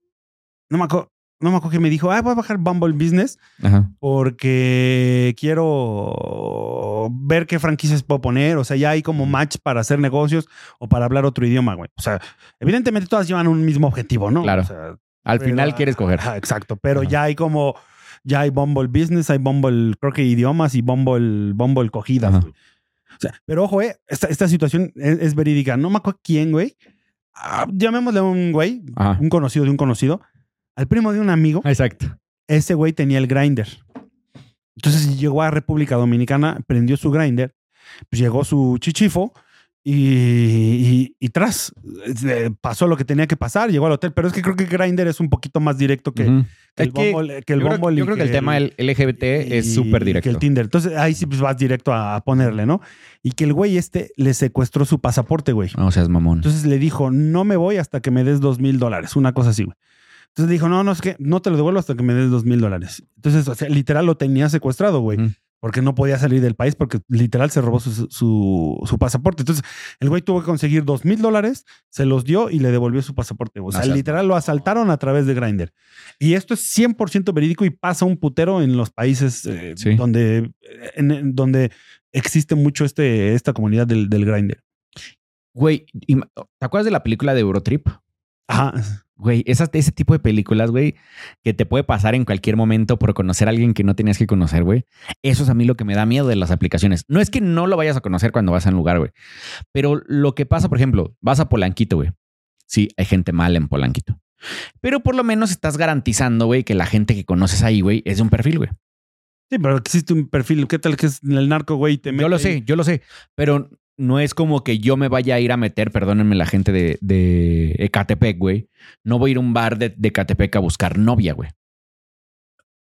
S1: No me acuerdo. No me acuerdo que me dijo, ah, voy a bajar Bumble Business
S2: Ajá.
S1: porque quiero ver qué franquicias puedo poner. O sea, ya hay como match para hacer negocios o para hablar otro idioma, güey. O sea, evidentemente todas llevan un mismo objetivo, ¿no?
S2: Claro.
S1: O sea,
S2: Al
S1: pero-
S2: final quieres coger.
S1: Ajá, exacto. Pero
S2: Ajá.
S1: ya hay como, ya hay Bumble Business, hay Bumble, creo que idiomas y Bumble, Bumble cogidas,
S2: Ajá.
S1: güey. O sea, pero ojo, eh, esta, esta situación es, es verídica. No me acuerdo quién, güey. Ah, llamémosle a un güey, un conocido de un conocido, al primo de un amigo.
S2: Exacto.
S1: Ese güey tenía el grinder. Entonces llegó a República Dominicana, prendió su grinder, pues llegó su chichifo y, y- y tras eh, pasó lo que tenía que pasar, llegó al hotel. Pero es que creo que grinder es un poquito más directo que, que el
S2: Es que
S1: Bumble. que el
S2: yo creo,
S1: Bumble y
S2: yo creo que el tema del LGBT es súper
S1: Que
S2: directo.
S1: el Tinder. Entonces ahí sí pues vas directo a, a ponerle, ¿no? Y que el güey este le secuestró su pasaporte, güey.
S2: No seas mamón.
S1: Entonces le dijo, no me voy hasta que me des dos mil dólares, una cosa así, güey. Entonces le dijo, no, no, es que no te lo devuelvo hasta que me des dos mil dólares. Entonces, o sea, literal lo tenía secuestrado, güey. Porque no podía salir del país porque literal se robó su, su, su pasaporte. Entonces, el güey tuvo que conseguir dos mil dólares, se los dio y le devolvió su pasaporte. O sea, literal lo asaltaron a través de Grindr. Y esto es 100% verídico y pasa un putero en los países eh,
S2: Sí.
S1: donde, en- en donde existe mucho este, esta comunidad del, del Grindr.
S2: Güey, ¿te acuerdas de la película de Eurotrip?
S1: Ajá.
S2: Güey, esas, ese tipo de películas, güey, que te puede pasar en cualquier momento por conocer a alguien que no tenías que conocer, güey. Eso es a mí lo que me da miedo de las aplicaciones. No es que no lo vayas a conocer cuando vas a un lugar, güey. Pero lo que pasa, por ejemplo, vas a Polanquito, güey. Sí, hay gente mala en Polanquito. Pero por lo menos estás garantizando, güey, que la gente que conoces ahí, güey, es de un perfil, güey.
S1: Sí, pero existe un perfil. ¿Qué tal que es el narco, güey? Te
S2: Yo lo
S1: ahí?
S2: sé, yo lo sé. Pero no es como que yo me vaya a ir a meter, perdónenme la gente de, de Ecatepec, güey. No voy a ir a un bar de, de Ecatepec a buscar novia, güey.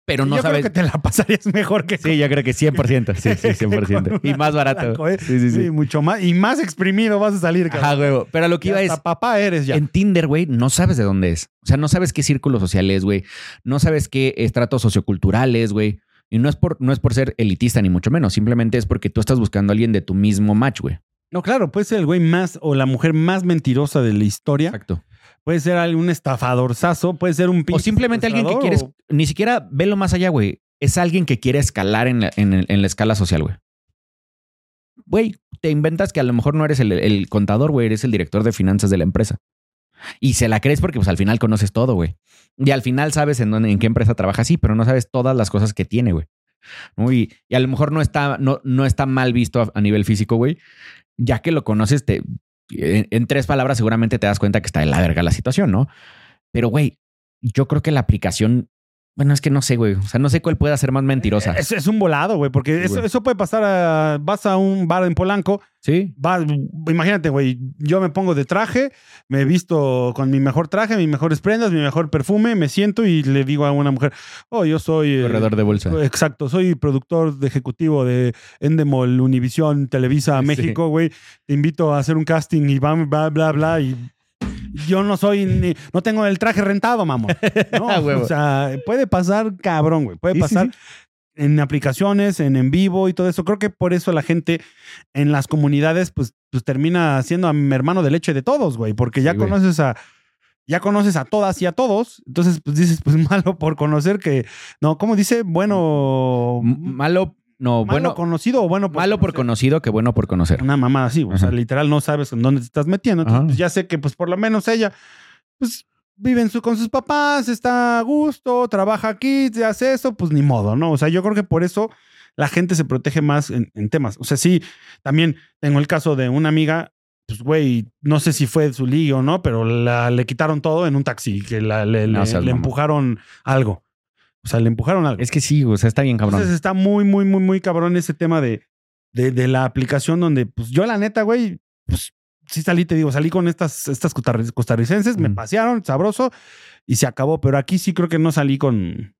S2: pero no
S1: yo
S2: sabes.
S1: creo que te la pasarías mejor que
S2: Sí, yo creo que 100%. Sí, sí, 100%.
S1: Con
S2: Y más barato.
S1: blanco, ¿eh?
S2: Sí, sí, sí.
S1: Sí, mucho más. Y más exprimido vas a salir, cabrón.
S2: Ajá, huevo. Pero lo que iba es,
S1: hasta papá eres ya.
S2: en Tinder, güey, no sabes de dónde es. O sea, no sabes qué círculo social es, güey. No sabes qué estratos socioculturales, güey. Y no es, por, no es por ser elitista, ni mucho menos. Simplemente es porque tú estás buscando a alguien de tu mismo match, güey.
S1: No, claro, puede ser el güey más o la mujer más mentirosa de la historia.
S2: Exacto.
S1: Puede ser algún estafadorzazo, puede ser un
S2: O simplemente alguien que quieres, ni siquiera velo más allá, güey. Es alguien que quiere escalar en la, en la escala social, güey. Güey, te inventas que a lo mejor no eres el, el contador, güey, eres el director de finanzas de la empresa. Y se la crees porque pues al final conoces todo, güey. Y al final sabes en dónde, en qué empresa trabaja, sí, pero no sabes todas las cosas que tiene, güey. Y, a lo mejor no está, no, no está mal visto a, nivel físico, güey. Ya que lo conoces, te, en tres palabras seguramente te das cuenta que está de la verga la situación, ¿no? Pero, güey, yo creo que la aplicación, bueno, es que no sé, güey. O sea, no sé cuál puede ser más mentirosa.
S1: Es, es un volado, güey, porque
S2: Sí,
S1: eso,
S2: güey.
S1: eso puede pasar a, vas a un bar en Polanco,
S2: Sí.
S1: vas, imagínate, güey, yo me pongo de traje, me visto con mi mejor traje, mis mejores prendas, mi mejor perfume, me siento y le digo a una mujer, oh, yo soy... eh,
S2: Corredor de bolsa.
S1: Exacto, soy productor de ejecutivo de Endemol, Univisión, Televisa,
S2: Sí.
S1: México, güey. Te invito a hacer un casting y bla, bla, bla, bla. Y yo no soy ni, no tengo el traje rentado, mamón. No, o sea, puede pasar cabrón, güey. Puede
S2: Sí,
S1: pasar
S2: sí.
S1: en aplicaciones, en en vivo y todo eso. Creo que por eso la gente en las comunidades, pues, pues termina siendo a mi hermano de leche de todos, güey. Porque ya
S2: güey.
S1: conoces a. Ya conoces a todas y a todos. Entonces, pues dices, pues malo por conocer que. No, ¿cómo dice? Bueno.
S2: Malo, no,
S1: malo
S2: bueno.
S1: conocido o bueno por
S2: Malo por conocido que bueno por conocer.
S1: Una mamada así, o sea, literal no sabes en dónde te estás metiendo. Entonces, pues, ya sé que, pues por lo menos ella, pues vive en su, con sus papás, está a gusto, trabaja aquí, te hace eso, pues ni modo, ¿no? O sea, yo creo que por eso la gente se protege más en, en temas. O sea, sí, también tengo el caso de una amiga, pues güey, no sé si fue su ligue o no, pero la, le quitaron todo en un taxi, que la- le,
S2: No
S1: le- empujaron algo. O sea, le empujaron algo.
S2: Es que sí, o sea, está bien cabrón.
S1: Entonces está muy, muy, muy, muy cabrón ese tema de, de, de la aplicación donde, pues yo la neta, güey, pues sí salí, te digo, salí con estas, estas costarri- costarricenses, me pasearon, sabroso, y se acabó. Pero aquí sí creo que no salí con,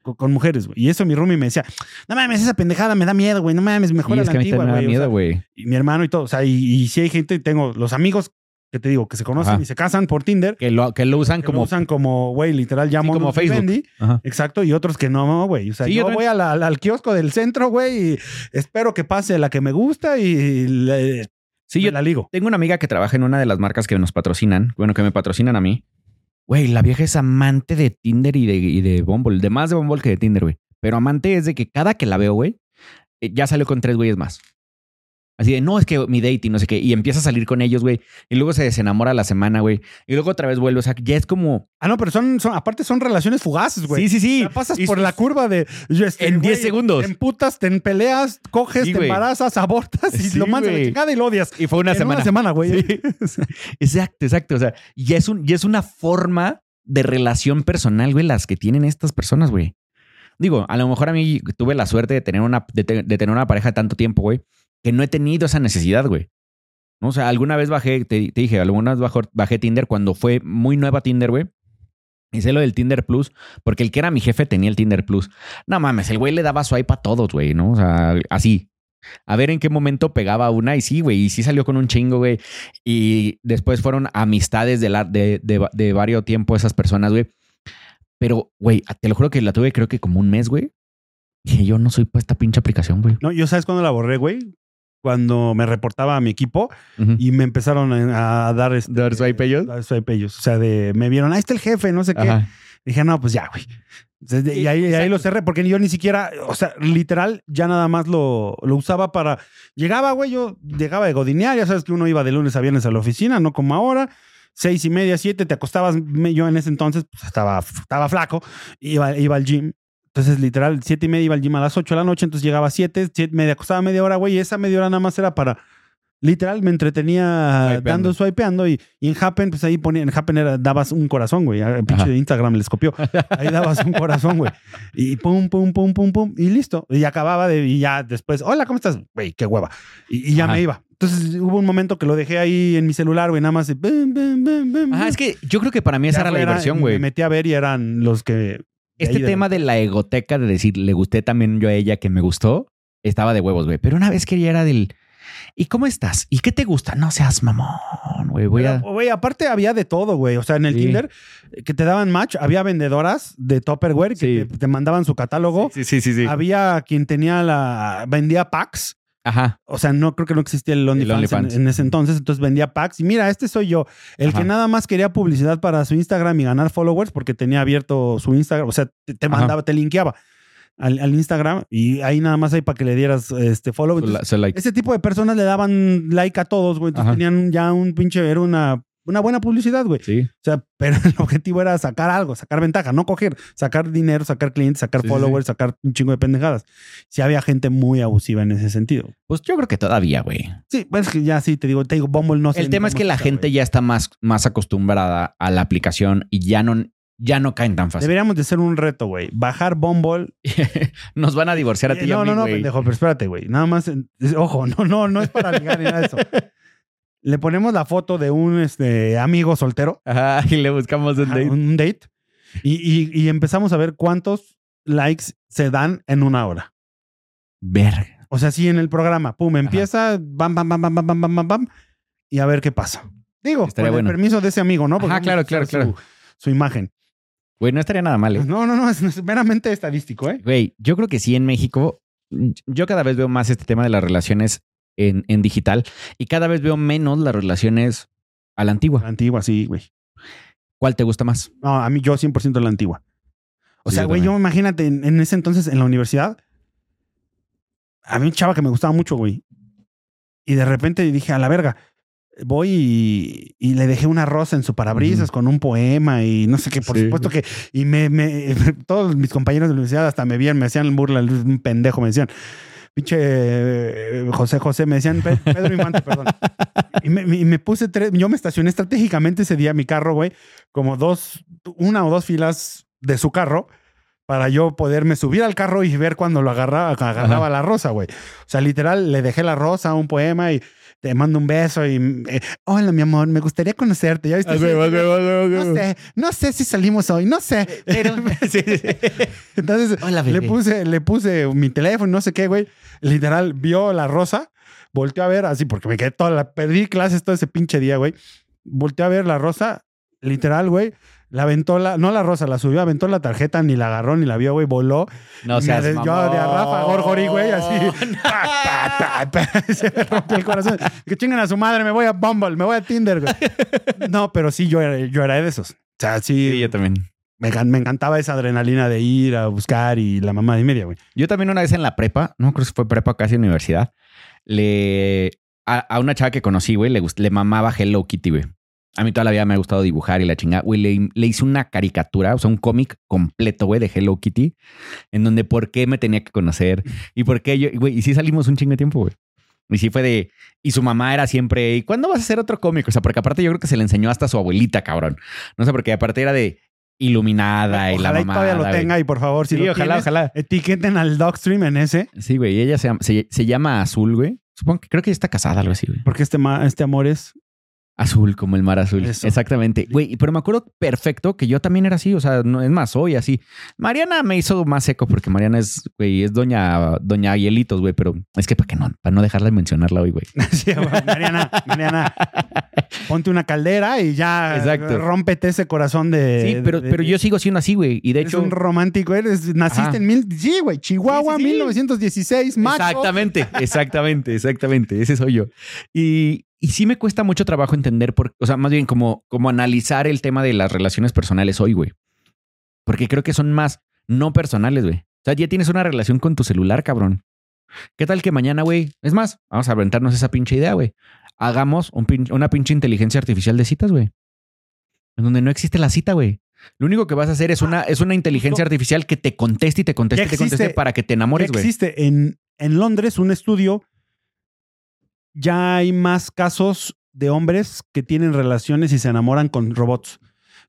S1: con, con mujeres, güey. Y eso mi roomie me decía, no mames, esa pendejada me da miedo, güey, no mames, mejor a
S2: es
S1: la
S2: que a mí
S1: antigua,
S2: también me da
S1: güey. O sea,
S2: miedo, güey.
S1: y mi hermano y todo, o sea, y, y si hay gente, tengo los amigos que te digo, que se conocen
S2: Ajá.
S1: y se casan por Tinder,
S2: Que lo, que lo usan
S1: que
S2: como.
S1: lo usan como, güey, literal, ya
S2: Sí, como Facebook.
S1: Exacto, y otros que no, güey. O sea,
S2: Sí, yo
S1: voy a la- al kiosco del centro, güey, y espero que pase la que me gusta y le,
S2: Sí, yo
S1: la ligo.
S2: tengo una amiga que trabaja en una de las marcas que nos patrocinan. Bueno, que me patrocinan a mí. Güey, la vieja es amante de Tinder y de, y de Bumble. De más de Bumble que de Tinder, güey. Pero amante es de que cada que la veo, güey, eh, ya salió con tres güeyes más. Así de, no, es que mi date y no sé qué. Y empieza a salir con ellos, güey. Y luego se desenamora la semana, güey. Y luego otra vez vuelve. O sea, ya es como...
S1: Ah, no, pero son, son aparte son relaciones fugaces, güey.
S2: Sí, sí, sí.
S1: Pasas
S2: Y-
S1: por la curva de este,
S2: En 10
S1: güey,
S2: segundos.
S1: Te emputas, te peleas, coges,
S2: Sí,
S1: te embarazas, abortas y
S2: Sí,
S1: lo mandas a la chingada y lo odias.
S2: Y fue una
S1: En
S2: semana.
S1: Una semana, güey.
S2: Exacto, exacto. O sea, y es, un, y es una forma de relación personal, güey, las que tienen estas personas, güey. Digo, a lo mejor a mí tuve la suerte de tener una, de, te- de tener una pareja tanto tiempo, güey, que no he tenido esa necesidad, güey. ¿No? O sea, alguna vez bajé, te, dije, alguna vez bajé Tinder cuando fue muy nueva Tinder, güey. Hice lo del Tinder Plus, porque el que era mi jefe tenía el Tinder Plus. No mames, el güey le daba swipe a todos, güey, ¿no? O sea, así. A ver en qué momento pegaba una y sí, güey, y sí salió con un chingo, güey. Y después fueron amistades de, la, de, de, de varios tiempo esas personas, güey. Pero, güey, te lo juro que la tuve creo que como un mes, güey. Y yo no soy para esta pinche aplicación, güey.
S1: No, yo sabes cuándo la borré, güey. Cuando me reportaba a mi equipo y me empezaron a, dar este,
S2: ¿Dar swipe ellos?
S1: dar swipe ellos. O sea, de me vieron, ahí está el jefe, no sé qué.
S2: Ajá.
S1: Dije, no, pues ya, güey. Y ahí, y ahí lo cerré porque yo ni siquiera, o sea, literal, ya nada más lo, lo usaba para. Llegaba, güey, yo llegaba de godinear, ya sabes que uno iba de lunes a viernes a la oficina, no como ahora. Seis y media, siete, te acostabas. Yo en ese entonces pues, estaba, estaba flaco, iba, iba al gym. Entonces, literal, siete y media iba al gym a las ocho de la noche, entonces llegaba a siete, siete me acostaba media hora, güey, y esa media hora nada más era para. Literal, me entretenía
S2: Swipeando.
S1: dando swipeando y, y en Happen, pues ahí ponía, en Happen era, dabas un corazón, güey. El pinche de Instagram les copió. Ahí dabas un corazón, güey. Y pum, pum, pum, pum, pum. Y listo. Y acababa de. Y ya después, hola, ¿cómo estás? Güey, qué hueva. Y, y ya
S2: Ajá.
S1: me iba. Entonces hubo un momento que lo dejé ahí en mi celular, güey, nada más. de bum, bum, bum, bum,
S2: Ajá, es que yo creo que para mí esa
S1: Ya,
S2: era la
S1: güey,
S2: diversión,
S1: Me
S2: güey.
S1: metí a ver y eran los que
S2: este
S1: de
S2: tema de la egoteca, de decir, le gusté también yo a ella que me gustó, estaba de huevos, güey. Pero una vez que ya era del, ¿y cómo estás? ¿Y qué te gusta? No seas mamón, güey. Voy a...
S1: Pero, Güey, aparte había de todo, güey. O sea, en el
S2: Sí.
S1: Tinder eh, que te daban match, había vendedoras de Tupperware que
S2: Sí.
S1: te, te mandaban su catálogo.
S2: Sí, sí, sí, sí.
S1: Había quien tenía la. vendía packs.
S2: Ajá.
S1: O sea, no creo que no existía el OnlyFans,
S2: OnlyFans.
S1: En, en ese entonces. Entonces vendía packs. Y mira, este soy yo. El
S2: Ajá.
S1: que nada más quería publicidad para su Instagram y ganar followers porque tenía abierto su Instagram. O sea, te, te
S2: Ajá.
S1: mandaba, te linkeaba al, al Instagram y ahí nada más hay para que le dieras este follow. Entonces,
S2: like.
S1: ese tipo de personas le daban like a todos, güey. Entonces
S2: Ajá.
S1: tenían ya un pinche, era una, una buena publicidad, güey.
S2: Sí.
S1: O sea, pero el objetivo era sacar algo, sacar ventaja, no coger, sacar dinero, sacar clientes, sacar
S2: Sí, sí,
S1: followers, sacar un chingo de pendejadas. Sí había gente muy abusiva en ese sentido.
S2: Pues yo creo que todavía, güey.
S1: Sí, pues que ya sí, te digo, te digo, Bumble no
S2: El tema es que la
S1: está,
S2: gente ya está más, más acostumbrada a la aplicación y ya no, ya no caen tan fácil.
S1: Deberíamos de ser un reto, güey. Bajar Bumble.
S2: Nos van a divorciar a ti
S1: Eh,
S2: y a
S1: no,
S2: mí,
S1: no, no,
S2: güey.
S1: pendejo, pero espérate, güey. Nada más, es- ojo, no, no, no es para ligar ni nada de eso. Le ponemos la foto de un este, amigo soltero.
S2: Ajá, y le buscamos un date.
S1: un date y, y- y empezamos a ver cuántos likes se dan en una hora.
S2: Verga.
S1: O sea, sí, en el programa, pum, empieza, bam, bam, bam, bam, bam, bam, bam, bam, bam, y a ver qué pasa. Digo,
S2: Estaría
S1: con el permiso de ese amigo, ¿no?
S2: Ajá,
S1: vamos a
S2: claro,
S1: usar
S2: claro,
S1: su-
S2: claro.
S1: Su imagen.
S2: Güey, no estaría nada mal, ¿eh?
S1: No, no, no, es, es meramente estadístico, ¿eh?
S2: Güey, yo creo que sí en México, yo cada vez veo más este tema de las relaciones en, en digital y cada vez veo menos las relaciones a la antigua.
S1: La antigua, sí, güey.
S2: ¿Cuál te gusta más?
S1: No, a mí yo 100% la antigua. O
S2: Sí,
S1: sea, güey, yo imagínate, en, en ese entonces, en la universidad, a mí un chava que me gustaba mucho, güey. Y de repente dije, a la verga, voy y, y le dejé una rosa en su parabrisas con un poema y no sé qué, por
S2: Sí.
S1: supuesto que... Y me, me- todos mis compañeros de la universidad hasta me vieron, me hacían burla, un pendejo, me decían... Pinche eh, José José, me decían Pe- Pedro Infante, perdón. Y me, y me puse tres, yo me estacioné estratégicamente ese día mi carro, güey, como dos, una o dos filas de su carro para yo poderme subir al carro y ver cuando lo agarraba, agarraba la rosa, güey. O sea, literal, le dejé la rosa, un poema y te mando un beso y, eh, hola, mi amor, me gustaría conocerte. ¿Ya viste? No sé, no sé si salimos hoy, no sé.
S2: Pero- Sí, sí, sí.
S1: Entonces,
S2: Hola,
S1: le puse, le puse mi teléfono, no sé qué, güey. Literal, vio la rosa, volteó a ver así, porque me quedé toda la, perdí clases todo ese pinche día, güey. Volteó a ver la rosa, literal, güey. La aventó la, no la rosa, la subió, aventó la tarjeta, ni la agarró, ni la vio, güey, voló.
S2: No
S1: me
S2: seas
S1: de- yo de a Rafa Gorgori, güey, así.
S2: mamón.
S1: Pa, pa, pa, pa. Se me rompió el corazón. Que chinguen a su madre, me voy a Bumble, me voy a Tinder, güey. No, pero sí, yo era, yo era de esos. O sea, sí,
S2: Sí, yo también.
S1: me, me encantaba esa adrenalina de ir a buscar y la mamá de media, güey.
S2: Yo también una vez en la prepa, no creo que fue prepa, casi universidad, le a, a una chava que conocí, güey, le, gust- le mamaba Hello Kitty, güey. A mí toda la vida me ha gustado dibujar y la chingada. Güey, le, le hice una caricatura, o sea, un cómic completo, güey, de Hello Kitty, en donde por qué me tenía que conocer y por qué yo, güey, y sí salimos un chingo de tiempo, güey. Y sí fue de. Y su mamá era siempre. ¿Y cuándo vas a hacer otro cómic? O sea, porque aparte yo creo que se le enseñó hasta a su abuelita, cabrón. No sé, porque aparte era de iluminada y la
S1: Ojalá y
S2: mamá.
S1: todavía lo tenga y por favor, si
S2: Sí,
S1: lo
S2: ojalá,
S1: tienes,
S2: ojalá.
S1: etiqueten al Dogstream en ese,
S2: Sí, güey. y Ella se, llama- se, se llama Azul, güey. Supongo que creo que ella está casada, algo así, güey.
S1: porque este, ma- este amor es...
S2: Azul, como el mar azul.
S1: Eso.
S2: Exactamente. Güey, pero me acuerdo perfecto que yo también era así. O sea, no, es más, soy así. Mariana me hizo más seco porque Mariana es, güey, es doña, doña Hielitos, güey. Pero es que para que no, para no dejarla de mencionarla hoy, güey.
S1: Sí, Mariana, Mariana, ponte una caldera y ya
S2: Exacto.
S1: rómpete ese corazón de...
S2: Sí, pero,
S1: de-
S2: pero yo sigo siendo así, güey. Y de hecho.
S1: un romántico, eres, naciste
S2: Ajá.
S1: en mil... Sí, güey, Chihuahua,
S2: Sí, sí, sí.
S1: 1916, macho.
S2: Exactamente, exactamente, exactamente. Ese soy yo. Y, y sí me cuesta mucho trabajo entender, por, o sea, más bien como, como analizar el tema de las relaciones personales hoy, güey. Porque creo que son más no personales, güey. O sea, ya tienes una relación con tu celular, cabrón. ¿Qué tal que mañana, güey? Es más, vamos a aventarnos esa pinche idea, güey. Hagamos un pin- una pinche inteligencia artificial de citas, güey. En donde no existe la cita, güey. Lo único que vas a hacer es una, es una inteligencia artificial que te conteste y te conteste y te conteste para que te enamores, güey.
S1: existe en, en Londres un estudio, ya hay más casos de hombres que tienen relaciones y se enamoran con robots.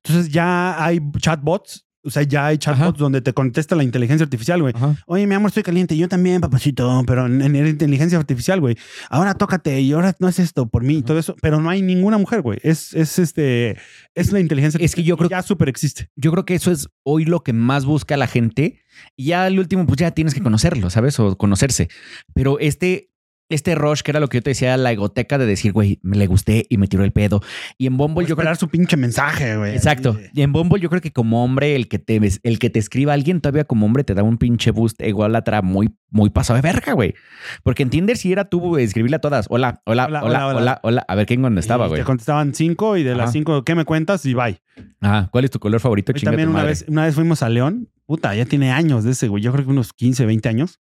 S1: Entonces ya hay chatbots O sea, ya hay chatbots donde te contesta la inteligencia artificial, güey. Oye, mi amor, estoy caliente. Yo también, papacito, pero en, en inteligencia artificial, güey. Ahora tócate y ahora no es esto por mí y todo eso. Pero no hay ninguna mujer, güey. Es, es este, es la inteligencia
S2: Es que yo creo-
S1: ya súper existe.
S2: Yo creo que eso es hoy lo que más busca la gente. Y ya al último, pues ya tienes que conocerlo, ¿sabes? O conocerse. Pero este, este rush, que era lo que yo te decía, la egoteca de decir, güey, me le gusté y me tiró el pedo. Y en Bumble
S1: O
S2: yo creo
S1: su pinche mensaje, güey.
S2: Exacto. Y en Bumble yo creo que como hombre, el que te el que te escriba alguien todavía como hombre te da un pinche boost ególatra muy, muy pasado de verga, güey. Porque en Tinder si era tú güey, escribirle a todas. Hola, hola, hola,
S1: Hola,
S2: hola,
S1: hola,
S2: A ver quién dónde estaba,
S1: y
S2: güey.
S1: Te contestaban cinco y de las cinco, ¿qué me cuentas? Y bye.
S2: Ajá. ¿Cuál es tu color favorito? Chinga
S1: también
S2: tu
S1: una
S2: madre.
S1: vez, una vez fuimos a León. Puta, ya tiene años de ese, güey. Yo creo que unos 15, 20 años.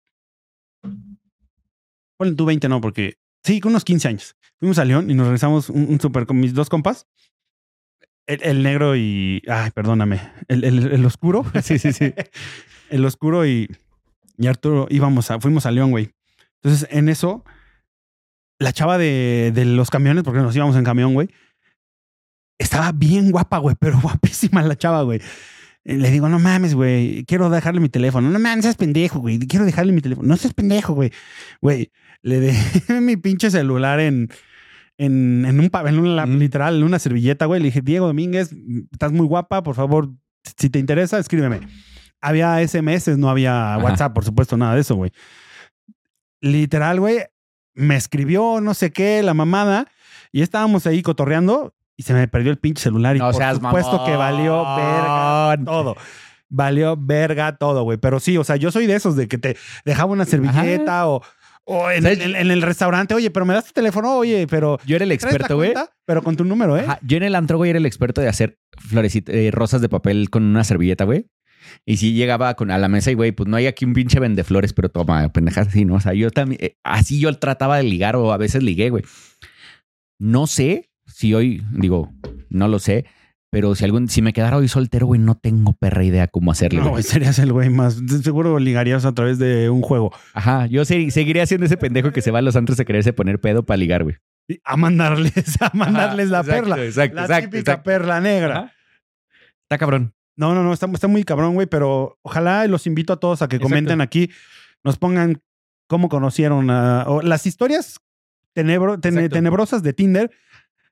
S1: Ponle tú 20, no, porque sí, con unos 15 años. Fuimos a León y nos regresamos un, un súper con mis dos compas. El, negro y. Ay, perdóname. El, el- oscuro.
S2: Sí, sí, sí.
S1: el oscuro y, y Arturo íbamos a, fuimos a León, güey. Entonces, en eso, la chava de, de los camiones, porque nos íbamos en camión, güey, estaba bien guapa, güey, pero guapísima la chava, güey. Le digo, no mames, güey, quiero dejarle mi teléfono. No mames, seas pendejo, güey. Quiero dejarle mi teléfono. No seas pendejo, güey. Güey, le dejé mi pinche celular en, en, en un pa- en una,
S2: Mm.
S1: literal, en una servilleta, güey. Le dije, Diego Domínguez, estás muy guapa, por favor, si te interesa, escríbeme. Había SMS, no había
S2: Ajá.
S1: WhatsApp, por supuesto, nada de eso, güey. Literal, güey, me escribió no sé qué, la mamada, y estábamos ahí cotorreando y se me perdió el pinche celular. Y
S2: No
S1: por
S2: seas
S1: supuesto que valió verga todo. Valió verga todo, güey. Pero sí, o sea, yo soy de esos de que te dejaba una servilleta o, o en, en- en el restaurante, oye, pero me das tu teléfono, oye, pero.
S2: Yo era el
S1: ¿traes la
S2: experto, güey.
S1: Pero con tu número, ¿eh?
S2: Ajá, Yo en el antro, güey, era el experto de hacer florecitas, eh, rosas de papel con una servilleta, güey. Y si llegaba con, a la mesa y, güey, pues no hay aquí un pinche vende flores, pero toma, pendejas así, ¿no? O sea, yo también, eh, así yo trataba de ligar o a veces ligué, güey. No sé si hoy, digo, no lo sé, pero si algún, si me quedara hoy soltero, güey, no tengo perra idea cómo hacerle,
S1: No,
S2: güey.
S1: serías el güey más. Seguro ligarías a través de un juego.
S2: Ajá, yo se- seguiría siendo ese pendejo que se va a los antros a quererse poner pedo para ligar, güey.
S1: A mandarles, a mandarles la
S2: exacto,
S1: perla.
S2: Exacto,
S1: la
S2: exacto,
S1: típica perla negra.
S2: Ajá. Está cabrón.
S1: No, no, no, está, está muy cabrón, güey, pero ojalá los invito a todos a que comenten aquí, nos pongan cómo conocieron a, o las historias tenebro- tene-
S2: Exacto.
S1: tenebrosas de Tinder,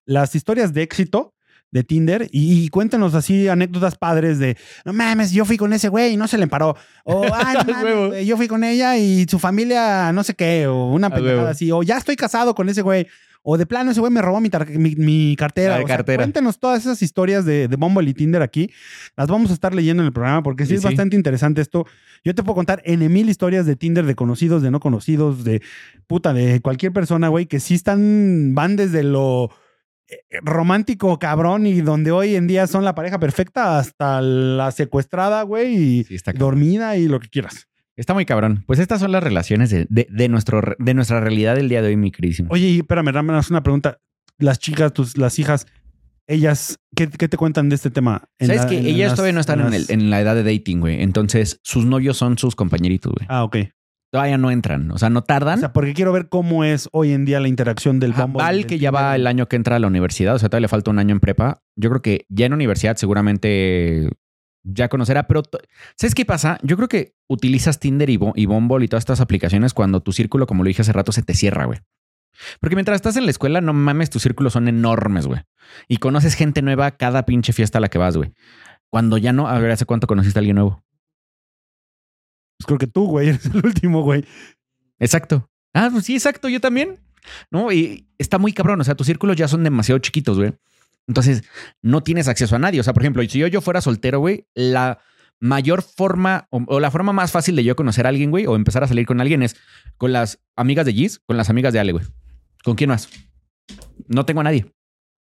S1: las historias de éxito de Tinder y, y cuéntenos así anécdotas padres de, no mames, yo fui con ese güey y no se le paró. O, ay, no mames, yo fui con ella y su familia no sé qué, o una pendejada así, o ya estoy casado con ese güey. O de plano, ese güey me robó mi, mi, mi cartera. Sea, cuéntenos todas esas historias de, de Bumble y Tinder aquí. Las vamos a estar leyendo en el programa porque sí, es
S2: sí.
S1: bastante interesante esto. Yo te puedo contar N mil historias de Tinder, de conocidos, de no conocidos, de puta, de cualquier persona, güey, que sí están, van desde lo romántico cabrón y donde hoy en día son la pareja perfecta hasta la secuestrada, güey, y
S2: Sí, está
S1: dormida y lo que quieras.
S2: Está muy cabrón. Pues estas son las relaciones de, de, de nuestro, de nuestra realidad del día de hoy, mi queridísimo.
S1: Oye, y espérame, Rame, haz una pregunta. Las chicas, tus, las hijas, ellas, ¿qué, qué te cuentan de este tema? En
S2: ¿Sabes
S1: la-
S2: que
S1: en
S2: ellas
S1: las-
S2: todavía no están en,
S1: las-
S2: el- en la edad de dating, güey? Entonces, sus novios son sus compañeritos, güey.
S1: Ah, ok.
S2: Todavía no entran. O sea, no tardan.
S1: O sea, porque quiero ver cómo es hoy en día la interacción del Bumble.
S2: Val,
S1: del
S2: que ya va el año que entra a la universidad, o sea, todavía le falta un año en prepa. Yo creo que ya en universidad seguramente ya conocerá, pero ¿sabes qué pasa? Yo creo que utilizas Tinder y, y Bumble y todas estas aplicaciones cuando tu círculo, como lo dije hace rato, se te cierra, güey. Porque mientras estás en la escuela, no mames, tus círculos son enormes, güey. Y conoces gente nueva cada pinche fiesta a la que vas, güey. Cuando ya no, a ver, ¿hace cuánto conociste a alguien nuevo?
S1: Pues creo que tú, güey, eres el último, güey.
S2: Exacto. Ah, pues sí, exacto, yo también. No, y está muy cabrón. O sea, tus círculos ya son demasiado chiquitos, güey. Entonces, no tienes acceso a nadie. O sea, por ejemplo, si yo, fuera soltero, güey, la mayor forma o, o la forma más fácil de yo conocer a alguien, güey, o empezar a salir con alguien es con las amigas de Giz, con las amigas de Ale, güey. ¿Con quién más? No tengo a nadie.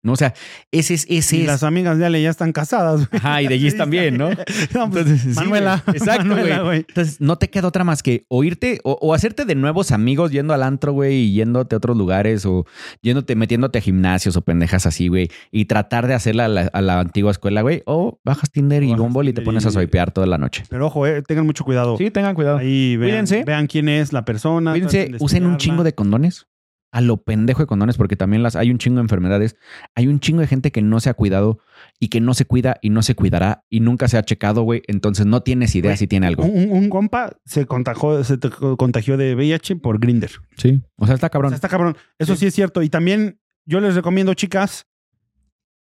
S2: No, o sea, ese es, ese
S1: Y
S2: es.
S1: las amigas de Ale ya están casadas, güey.
S2: Ajá, y de Giz también, ¿no?
S1: No, pues,
S2: Entonces, sí,
S1: Manuela.
S2: güey. Exacto,
S1: Manuela,
S2: güey. Entonces, no te queda otra más que oírte o, o hacerte de nuevos amigos yendo al antro, güey, y yéndote a otros lugares o yéndote, metiéndote a gimnasios o pendejas así, güey, y tratar de hacerla a la, a la antigua escuela, güey, o bajas Tinder y Bumble y te pones a swipear toda la noche.
S1: Pero ojo, eh, tengan mucho cuidado.
S2: Sí, tengan cuidado.
S1: Ahí vean,
S2: Cuídense.
S1: vean quién es la persona.
S2: Cuídense, usen un chingo de condones. A lo pendejo de condones porque también las hay un chingo de enfermedades. Hay un chingo de gente que no se ha cuidado y que no se cuida y no se cuidará y nunca se ha checado, güey. Entonces no tienes idea si tiene algo.
S1: Un, compa se contagió, se contagió de VIH por Grinder.
S2: Sí. O sea, está
S1: O
S2: cabrón.
S1: sea, está cabrón. Eso
S2: Sí.
S1: sí. es cierto. Y también yo les recomiendo, chicas,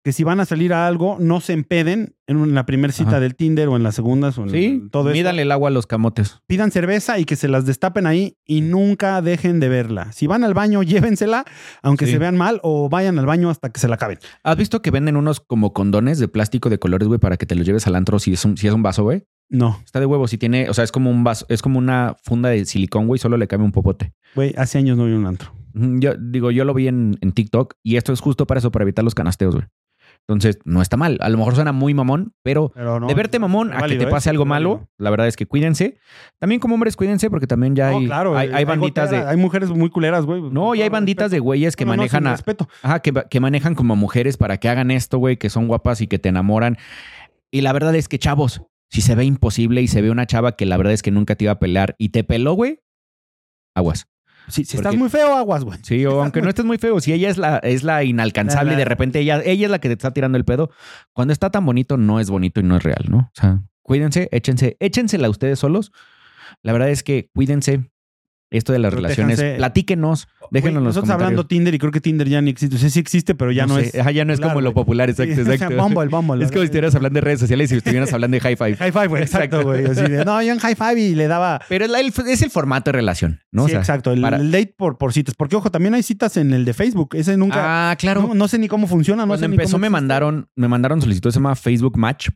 S1: que si van a salir a algo, no se empeden en la primera cita
S2: Ajá.
S1: del Tinder o en las segundas o en
S2: Sí,
S1: todo eso.
S2: mídale el agua a los camotes.
S1: Pidan cerveza y que se las destapen ahí y nunca dejen de verla. Si van al baño, llévensela, aunque
S2: Sí.
S1: se vean mal, o vayan al baño hasta que se la acaben.
S2: ¿Has visto que venden unos como condones de plástico de colores, güey, para que te los lleves al antro si es un, si es un vaso, güey?
S1: No,
S2: Está de huevo. Si tiene, o sea, es como un vaso, es como una funda de silicón, güey, solo le cabe un popote.
S1: güey, hace años no vi un antro.
S2: Yo digo, yo lo vi en, en TikTok y esto es justo para eso, para evitar los canasteos, güey. Entonces, no está mal. A lo mejor suena muy mamón, pero
S1: Pero no,
S2: de verte mamón a que te
S1: ¿eh?
S2: pase algo malo, la verdad es que cuídense. También como hombres, cuídense porque también ya
S1: No,
S2: hay,
S1: claro,
S2: hay,
S1: eh,
S2: hay banditas
S1: gotera,
S2: de...
S1: Hay mujeres muy culeras, güey.
S2: No, y hay banditas de güeyes que
S1: No,
S2: manejan a...
S1: respeto.
S2: Ajá, que, que manejan como mujeres para que hagan esto, güey, que son guapas y que te enamoran. Y la verdad es que, chavos, si se ve imposible y se ve una chava que la verdad es que nunca te iba a pelear y te peló, güey, aguas.
S1: Si, si estás muy feo, aguas, güey.
S2: Sí, o aunque no estés muy feo, si ella es la, es la inalcanzable
S1: La- la-
S2: y de repente ella, ella es la que te está tirando el pedo, cuando está tan bonito no es bonito y no es real, ¿no? O sea, cuídense, échense, échensela ustedes solos. La verdad es que cuídense esto de las relaciones, platíquenos, en
S1: Güey,
S2: los
S1: Nosotros
S2: comentarios.
S1: hablando Tinder y creo que Tinder ya ni existe. O sea, sí existe, pero ya no,
S2: sé,
S1: es.
S2: ajá, ya no es como lo popular, exacto,
S1: Sí, o sea,
S2: exacto.
S1: Bumble, Bumble.
S2: Es como si estuvieras hablando de redes sociales y estuvieras hablando de high five.
S1: High five, güey. Exacto, güey. Así de, no, yo en high five y le daba.
S2: Pero es, el- es el formato de relación, ¿no? O sea,
S1: exacto. El,
S2: para-
S1: el date por, por citas. Porque, ojo, también hay citas en el de Facebook. Ese nunca.
S2: Ah, claro.
S1: no, no sé ni cómo funciona. No
S2: Cuando
S1: sé ni
S2: empezó
S1: cómo
S2: me
S1: existe.
S2: mandaron, me mandaron solicitud, se llama Facebook Match.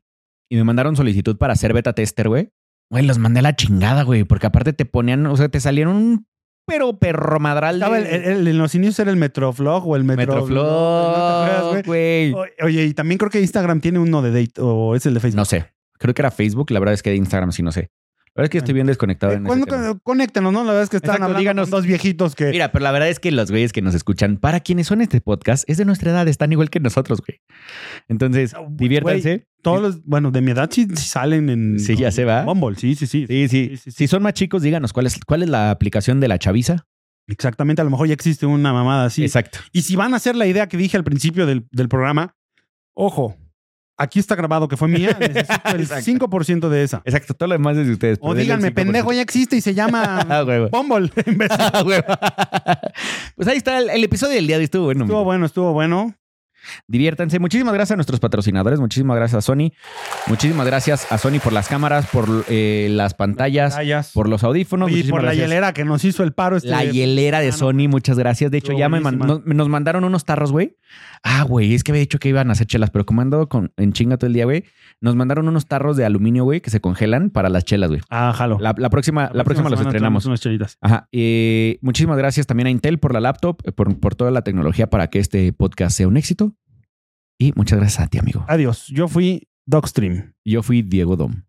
S2: Y me mandaron solicitud para ser beta tester, güey. Güey, los mandé a la chingada, güey. Porque aparte te ponían, o sea, te salieron un pero perro madral.
S1: Estaba el,
S2: de-
S1: el- el- en los inicios era el Metroflog o el Metro.
S2: Metroflog,
S1: ¿No te acuerdas, güey? Oye, y también creo que Instagram tiene uno de date o es el de Facebook.
S2: No sé. Creo que era Facebook. La verdad es que de Instagram sí no sé. La verdad es que estoy bien desconectado
S1: Eh,
S2: en
S1: ¿cuándo
S2: ese tema.
S1: con- conéctenos, ¿no? La verdad es que están
S2: Exacto,
S1: hablando
S2: díganos.
S1: con dos viejitos que.
S2: Mira, pero la verdad es que los güeyes que nos escuchan, para quienes son este podcast, es de nuestra edad, están igual que nosotros, güey. Entonces,
S1: Güey,
S2: diviértanse.
S1: Todos los, bueno, de mi edad sí, sí salen en.
S2: Sí, ya se va.
S1: Bumble, sí, sí, sí.
S2: Sí, sí.
S1: Sí, sí, sí.
S2: Si son más chicos, díganos cuál es, cuál es la aplicación de la chaviza.
S1: Exactamente, a lo mejor ya existe una mamada así.
S2: Exacto.
S1: Y si van a hacer la idea que dije al principio del, del programa, ojo, aquí está grabado que fue mía, necesito el
S2: Exacto.
S1: 5% de esa.
S2: Exacto. Todo lo demás es de ustedes.
S1: O díganme,
S2: 5%.
S1: pendejo, ya existe y se
S2: Ah,
S1: llama
S2: huevo.
S1: Bumble.
S2: Ah, pues ahí está el, el episodio del día de hoy. Estuvo bueno.
S1: Estuvo bueno, estuvo bueno.
S2: Diviértanse. Muchísimas gracias a nuestros patrocinadores. Muchísimas gracias a Sony. Muchísimas gracias a Sony por las cámaras, por eh, las pantallas,
S1: Pantallas.
S2: por los audífonos.
S1: y por la
S2: gracias.
S1: hielera que nos hizo el paro. Este
S2: La hielera de. Sony, muchas gracias. De hecho, ya me man- nos, mandaron unos tarros, güey. Ah, güey, es que había dicho que iban a hacer chelas, pero como ando con, en chinga todo el día, güey, nos mandaron unos tarros de aluminio, güey, que se congelan para las chelas, güey.
S1: Ah, jalo.
S2: La, la próxima, la, próxima los estrenamos.
S1: unas chelitas.
S2: Ajá. eh, muchísimas gracias también a Intel por la laptop, eh, por, por toda la tecnología para que este podcast sea un éxito. Y muchas gracias a ti, amigo.
S1: Adiós. Yo fui Dogstream.
S2: Yo fui Diego Dom.